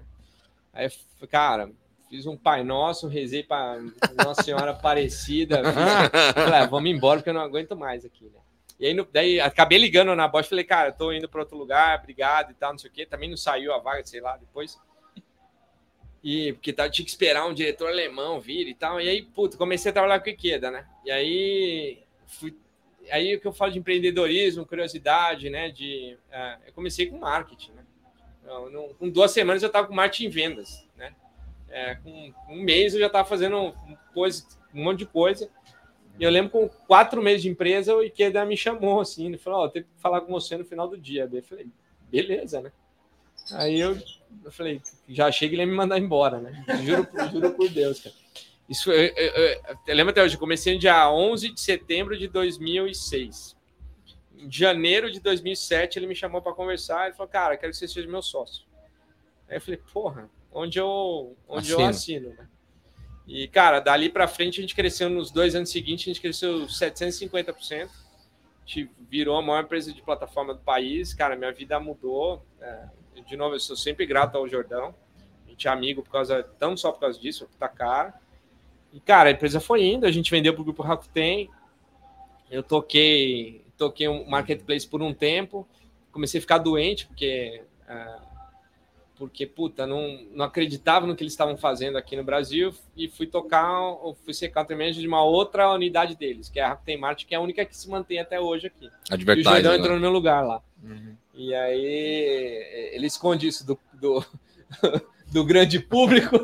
Aí cara, fiz um Pai Nosso, rezei pra Nossa Senhora Aparecida. (laughs) fiz- Falei, ah, vamos embora porque eu não aguento mais aqui, né? E aí, no- daí acabei ligando na Bosch, falei, cara, eu tô indo para outro lugar, obrigado e tal, não sei o quê. Também não saiu a vaga, sei lá, depois. E porque tá, tinha que esperar um diretor alemão vir e tal. E aí, puta, comecei a trabalhar com o Ikeda, né? E aí fui. Aí o que eu falo de empreendedorismo, curiosidade, né? De, é, eu comecei com marketing, né? Eu, com duas semanas eu tava com marketing em vendas, né? É, com um mês eu já tava fazendo coisa, um monte de coisa. E eu lembro com quatro meses de empresa, o Ikeda me chamou assim, ele falou, ó, eu tenho que falar com você no final do dia. Eu falei, beleza, né? Aí eu, eu falei, já achei que ele ia me mandar embora, né? Juro, juro por Deus, cara. Isso eu, eu- eu- lembro até hoje, eu comecei no dia 11 de setembro de 2006. Em janeiro de 2007, ele me chamou para conversar, ele falou, cara, quero que você seja meu sócio. Aí eu falei, porra, onde eu, onde eu assino, né? E, cara, dali para frente a gente cresceu nos dois anos seguintes, a gente cresceu 750%. A gente virou a maior empresa de plataforma do país. Cara, minha vida mudou. É, de novo, eu sou sempre grato ao Jordão. A gente é amigo por causa, não só por causa disso, tá cara. E, cara, a empresa foi indo, a gente vendeu pro grupo Rakuten. Eu toquei, toquei um marketplace por um tempo. Comecei a ficar doente, porque. ah, porque, puta, não, não acreditava no que eles estavam fazendo aqui no Brasil e fui tocar, fui ser country manager de uma outra unidade deles, que é a Rakuten Mart, que é a única que se mantém até hoje aqui. E o. Jordão né? entrou no meu lugar lá. Uhum. E aí ele esconde isso do, do, (laughs) do grande público,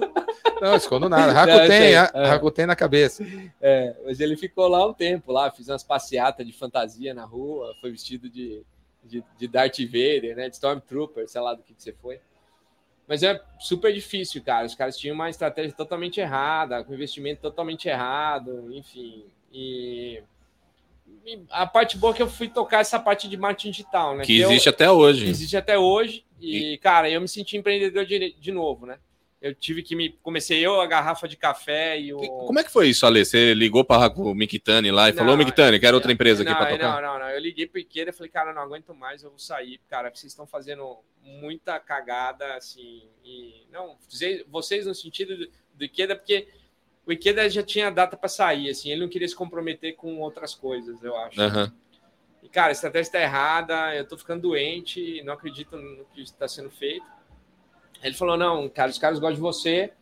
Não, escondo nada. (laughs) Rakuten, é. Rakuten na cabeça. é, mas ele ficou lá um tempo, lá, fiz umas passeatas de fantasia na rua, foi vestido de, de, de Darth Vader, né, de Stormtrooper, sei lá do que, que você foi. Mas é super difícil, cara. Os caras tinham uma estratégia totalmente errada, com investimento totalmente errado, enfim. E a parte boa é que eu fui tocar essa parte de marketing digital, né? Que eu- existe até hoje. existe até hoje. E, cara, eu me senti empreendedor de, de novo, né? Eu tive que me. Comecei eu, a garrafa de café e o. Como é que foi isso, Ale? Você ligou para o Mictani lá e Não, falou: Mictani, quero outra empresa aqui não, para tocar? Não, não, não. Eu liguei pro Ikeda e falei, cara, não aguento mais, eu vou sair, cara, vocês estão fazendo muita cagada, assim. E, não, vocês- no sentido do, do Ikeda, porque o Ikeda já tinha data para sair, assim, ele não queria se comprometer com outras coisas, eu acho. Aham. E, cara, a estratégia está errada, eu tô ficando doente, não acredito no que está sendo feito. Ele falou: não, cara, os caras gostam de você,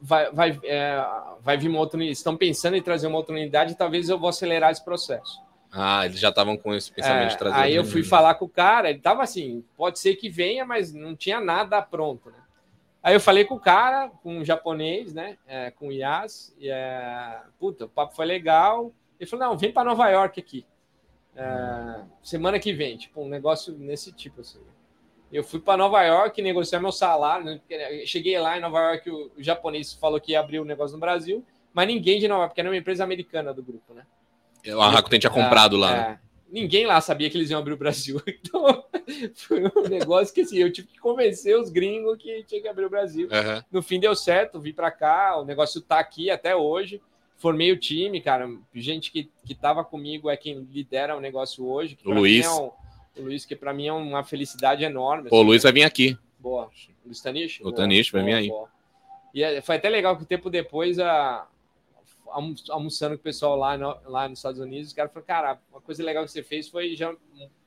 vai, vai, é, vai vir uma outra unidade, estão pensando em trazer uma outra unidade, talvez eu vou acelerar esse processo. Ah, eles já estavam com esse pensamento É, de trazer. aí eu fui falar com o cara, ele tava assim, pode ser que venha, mas não tinha nada pronto, né? Aí eu falei com o cara, com um japonês, né? é, com o Yas, e é, puta, o papo foi legal. Ele falou: não, vem para Nova York aqui. É, semana que vem, tipo, um negócio nesse tipo assim. Eu fui para Nova York negociar meu salário. né? Cheguei lá em Nova York, o, o japonês falou que ia abrir o negócio no Brasil, mas ninguém de Nova York, porque era uma empresa americana do grupo, né? A Rakuten tinha comprado lá. né? Ninguém lá sabia que eles iam abrir o Brasil. (laughs) Então, foi um negócio que assim, eu tive que convencer os gringos que tinha que abrir o Brasil. Aham. No fim deu certo, vim para cá, o negócio tá aqui até hoje. Formei o time, cara. Gente que, que tava comigo é quem lidera o negócio hoje. O Luiz. é um- o Luiz, que para mim é uma felicidade enorme. Pô, o assim, Luiz vai vir aqui. Boa. Do Stanish? O Boa, Stanish, vai vir aí. boa. E é- foi até legal que tempo depois, a, almoçando com o pessoal lá, no- lá nos Estados Unidos, os caras falaram, cara, uma coisa legal que você fez foi já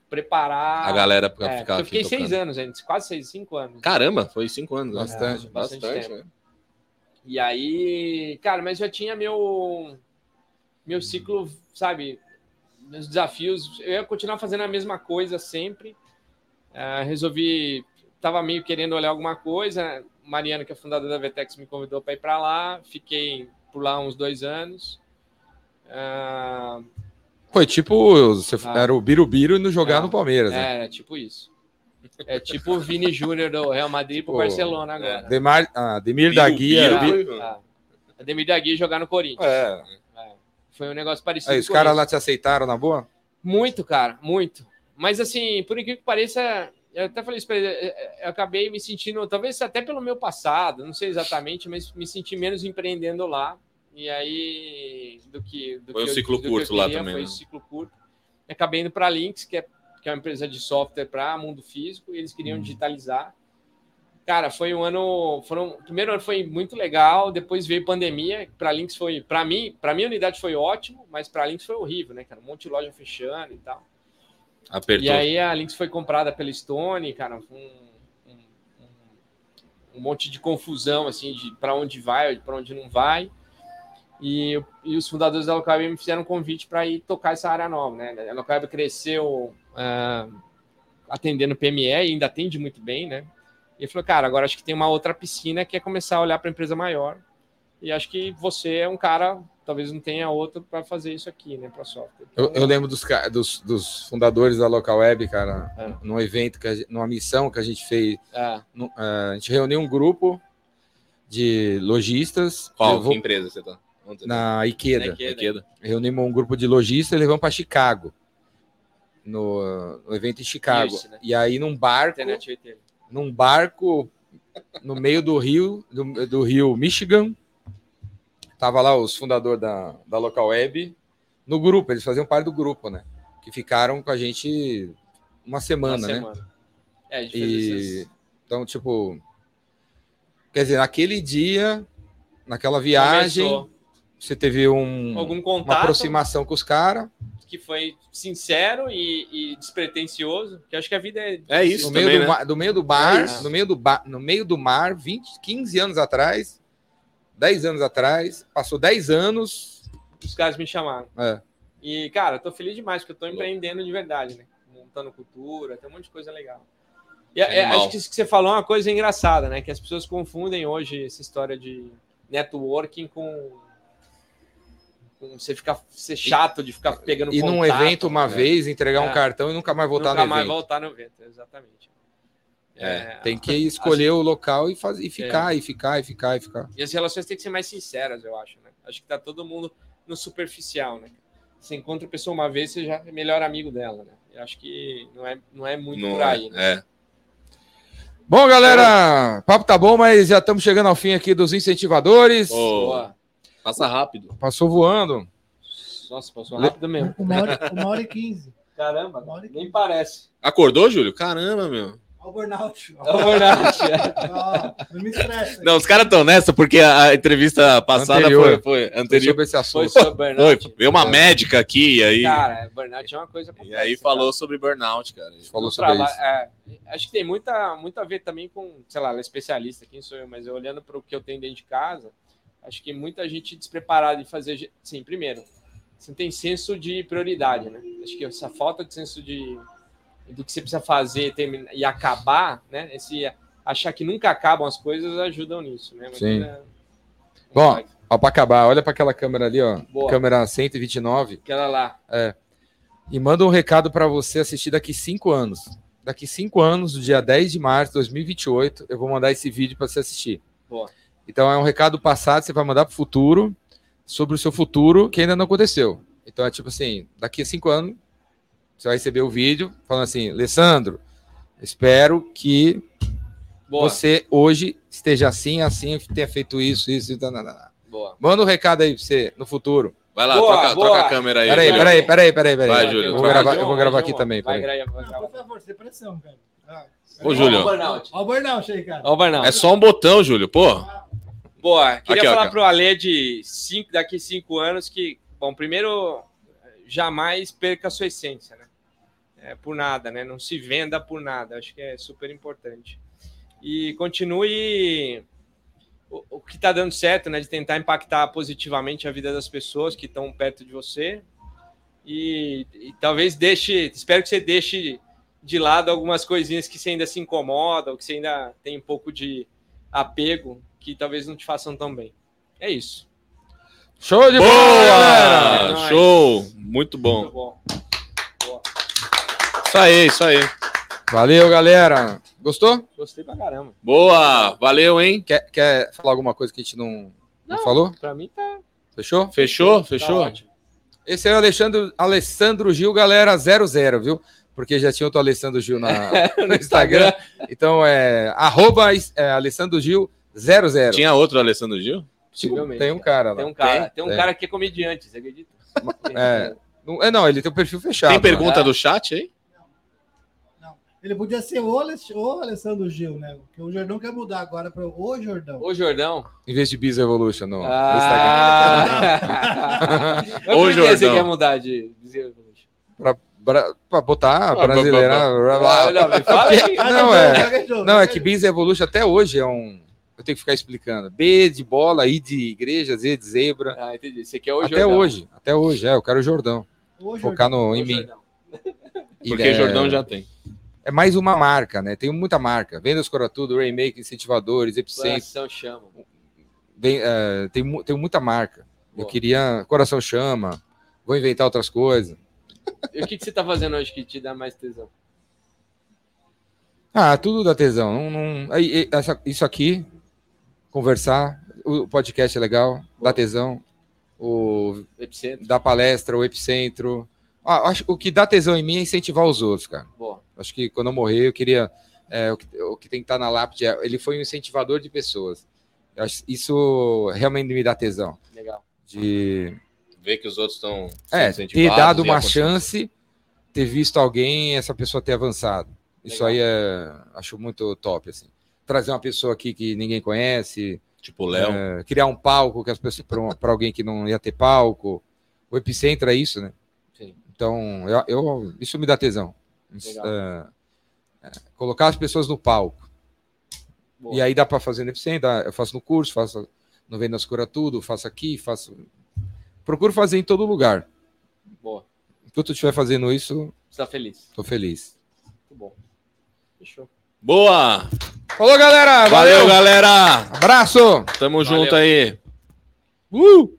preparar... A galera pra É, ficar eu fiquei seis tocando. anos, gente, quase seis, cinco anos. Caramba, foi cinco anos. Bastante. É, bastante Bastante, né? E aí, cara, mas já tinha meu meu ciclo, sabe, meus desafios. Eu ia continuar fazendo a mesma coisa sempre. Ah, resolvi, tava meio querendo olhar alguma coisa. Mariana, que é fundadora da Vetex, me convidou para ir para lá. Fiquei por lá uns dois anos. Ah, Foi tipo, você Ah. era o Birubiru e não jogar Ah, no Palmeiras, né? é, tipo isso. É tipo o Vini Júnior do Real Madrid pro Pô, Barcelona agora. Demar, ah, Demir da Biru, Guia. Biru. Bi- Ah, Ademir da Guia jogar no Corinthians. É. É. Foi um negócio parecido. Aí, os caras lá te aceitaram na boa? Muito, cara, muito. Mas assim, por incrível que pareça, eu até falei isso pra ele, eu acabei me sentindo, talvez até pelo meu passado, não sei exatamente, mas me senti menos empreendendo lá. E aí, do que. Do Foi um que eu- ciclo eu curto lá queria, também, Foi né? um ciclo curto. Acabei indo para a Lynx, que é, que é uma empresa de software para mundo físico, e eles queriam digitalizar. Cara, foi um ano. Foram, o primeiro ano foi muito legal, depois veio pandemia. Para a Lynx foi. Para mim, para minha unidade foi ótimo, mas para a Lynx foi horrível, né, cara? Um monte de loja fechando e tal. Apertou. E aí a Lynx foi comprada pela Stone, cara, um, um, um- monte de confusão, assim, de para onde vai, para onde não vai. E, e os fundadores da Localweb me fizeram um convite para ir tocar essa área nova, né? A Localweb cresceu ah, atendendo PME e ainda atende muito bem, né? E falou, cara, agora acho que tem uma outra piscina que é começar a olhar para empresa maior. E acho que você é um cara, talvez não tenha outro para fazer isso aqui, né, para software. Eu, Então, eu lembro dos, dos, dos fundadores da Local Web, cara, É. num evento, que a gente- numa missão que a gente fez. é, no- eh, a gente reuniu um grupo de lojistas. Qual? levou Que empresa você tá? Onde na Ikeda. Na Ikeda. Ikeda. Reunimos um grupo de lojistas e levamos para Chicago. No, no evento em Chicago. Pierce, né? E aí, num barco, num barco no meio do rio, do, do rio Michigan. Tava lá os fundadores da, da Local Web no grupo, eles faziam parte do grupo, né? Que ficaram com a gente uma semana, Uma né? semana. É, a gente fez E esses- então, tipo, quer dizer, naquele dia, naquela viagem, Começou você teve um, algum uma contato aproximação com os caras. que foi sincero e, e despretensioso, que acho que a vida é... É isso No meio, também, do né? mar, do meio do bar, É no meio do bar, no meio do mar, 20, 15 anos atrás, 10 anos atrás, passou 10 anos. Os caras me chamaram. É. E, cara, eu tô feliz demais, porque eu tô empreendendo de verdade, né? Montando cultura, tem um monte de coisa legal. E é- é, acho que isso que você falou é uma coisa engraçada, né? Que as pessoas confundem hoje essa história de networking com, com você ficar ser chato de ficar pegando E num evento uma né? vez, entregar um É. cartão e nunca mais voltar Nunca no mais evento. voltar no evento, exatamente. É, Tem que escolher o local e, fazer, e ficar, e ficar, e ficar, e ficar. E as relações têm que ser mais sinceras, eu acho, né? Acho que tá todo mundo no superficial, né? Você encontra a pessoa uma vez, você já é melhor amigo dela, né? Eu acho que não é, não é muito Não por é, aí, né? é. Bom, galera, papo tá bom, mas já estamos chegando ao fim aqui dos incentivadores. Boa. Passa rápido. Passou voando. Nossa, passou rápido mesmo. Uma hora, uma hora e quinze. Caramba, Uma hora e nem quinze. parece. Acordou, Júlio? Caramba, meu. Olha o burnout. (laughs) É verdade. Ó, não me estressa. Não, os caras estão nessa porque a entrevista passada Anterior. foi, foi Foi anterior. sobre esse Foi assunto. sobre Foi, burnout. veio uma médica aqui e aí, Cara, burnout é uma coisa e complexa, aí falou sobre burnout, cara. Falou sobre isso. é, acho que tem muita, muito a ver também com, sei lá, ela é especialista, quem sou eu, mas eu olhando para o que eu tenho dentro de casa, acho que muita gente despreparada de fazer. Sim, primeiro, você não tem senso de prioridade, né? Acho que essa falta de senso de do que você precisa fazer terminar, e acabar, né? Esse achar que nunca acabam as coisas ajudam nisso, né? Mas Sim. é- Bom, Ó, pra acabar, olha para aquela câmera ali, ó. Boa. Câmera 129. aquela lá. E manda um recado para você assistir daqui cinco anos. Daqui cinco anos, no dia 10 de março de 2028, eu vou mandar esse vídeo para você assistir. Boa. Então é um recado passado, você vai mandar para o futuro, sobre o seu futuro que ainda não aconteceu. Então é tipo assim, daqui a cinco anos, você vai receber o vídeo falando assim, Alessandro, espero que Boa. você hoje esteja assim, assim, tenha feito isso, isso, e tal. Boa. Manda um recado aí para você no futuro. Vai lá, Boa, troca, boa. troca a câmera aí. Peraí, peraí, peraí, peraí, peraí. Vai, Júlio, Eu vou troca. gravar, eu vou gravar aqui também. Vai, vai Não, por favor, sem pressão, cara. Ah, Ô, Júlio. Ó o burnout. Ó o burnout aí, cara. Ó o burnout. É só um botão, Júlio. Pô, Boa, queria Aqui, falar ó. pro Ale de cinco, daqui cinco anos que, bom, primeiro, jamais perca a sua essência, né? É, por nada, né? Não se venda por nada, acho que é super importante. E continue o, o que está dando certo, né? De tentar impactar positivamente a vida das pessoas que estão perto de você. E, e talvez deixe, espero que você deixe de lado algumas coisinhas que você ainda se incomoda, ou que você ainda tem um pouco de apego, que talvez não te façam tão bem. É isso. Show de bola, galera! boa! galera! Show! Muito Muito bom. Isso aí, isso aí. Valeu, galera. Gostou? Gostei pra caramba. Boa! Valeu, hein? Quer, quer falar alguma coisa que a gente não, não, Não. falou? Pra mim tá, Fechou? Fechou? tá Fechou? ótimo. Esse é o Alexandre, Alessandro Gil, galera, 00, viu? Porque já tinha outro Alessandro Gil na, (laughs) no Instagram. Então é arroba é, Alessandro Gil 00. Tinha outro Alessandro Gil? Possivelmente. Tem um cara lá. Tem um cara, Tem? tem, um Tem. cara que é comediante, você acredita? É. (laughs) Não, é, não, ele tem o perfil fechado. Tem pergunta É. do chat aí? Não. Ele podia ser o, Alex- o Alessandro Gil, né? Porque o Jordão quer mudar agora para o Jordão. Ô, Jordão. Em vez de Biz Evolution no, no Instagram. Ah. (laughs) Mas Ô, por que você Jordão. quer mudar de dizer? Pra, pra, pra botar Ah, brasileira. Ah, não, fala aí. (laughs) Não, é. Não, é que Biz Evolution até hoje é um. Eu tenho que ficar explicando. B de bola, I de igreja, Z de zebra. Ah, entendi. Você quer o até Jordão. hoje. Até hoje, é. Eu quero o Jordão. O Focar no, Ô, em mim. Jordão. Porque é, Jordão já tem. É mais uma marca, né? Tem muita marca. Vendas Coratudo, Rainmaker, Incentivadores, Epicentro. Coração chama. Vem, é, tem, tem muita marca. Eu queria. Coração chama. Vou inventar outras coisas. E o que, que você tá fazendo hoje que te dá mais tesão? Ah, tudo dá tesão. Não, não- essa- isso aqui, conversar, o podcast é legal, dá Boa. tesão. O Epicentro? da palestra, o epicentro. Ah, acho, o que dá tesão em mim é incentivar os outros, cara. Boa. Acho que quando eu morrer, eu queria. é, o, que, o que tem que estar na lápide é. Ele foi um incentivador de pessoas. Eu acho- isso realmente me dá tesão. Legal. De Ver que os outros estão. é, ter dado uma chance, ter visto alguém, essa pessoa ter avançado. Isso Legal. aí é. Acho muito top, assim. Trazer uma pessoa aqui que ninguém conhece, Tipo o Léo. é, criar um palco que as pessoas para alguém que não ia ter palco. O epicentro é isso, né? Sim. Então, eu, eu- isso me dá tesão. É, colocar as pessoas no palco. Boa. E aí dá para fazer no epicentro, dá- eu faço no curso, faço no Vendas Cura Tudo, faço aqui, faço. Procuro fazer em todo lugar. Boa. Enquanto eu estiver fazendo isso, Você tá feliz? tô feliz. Muito bom. Fechou. Boa! Falou, galera! Valeu, galera! Abraço! Tamo Valeu. junto aí. Uh!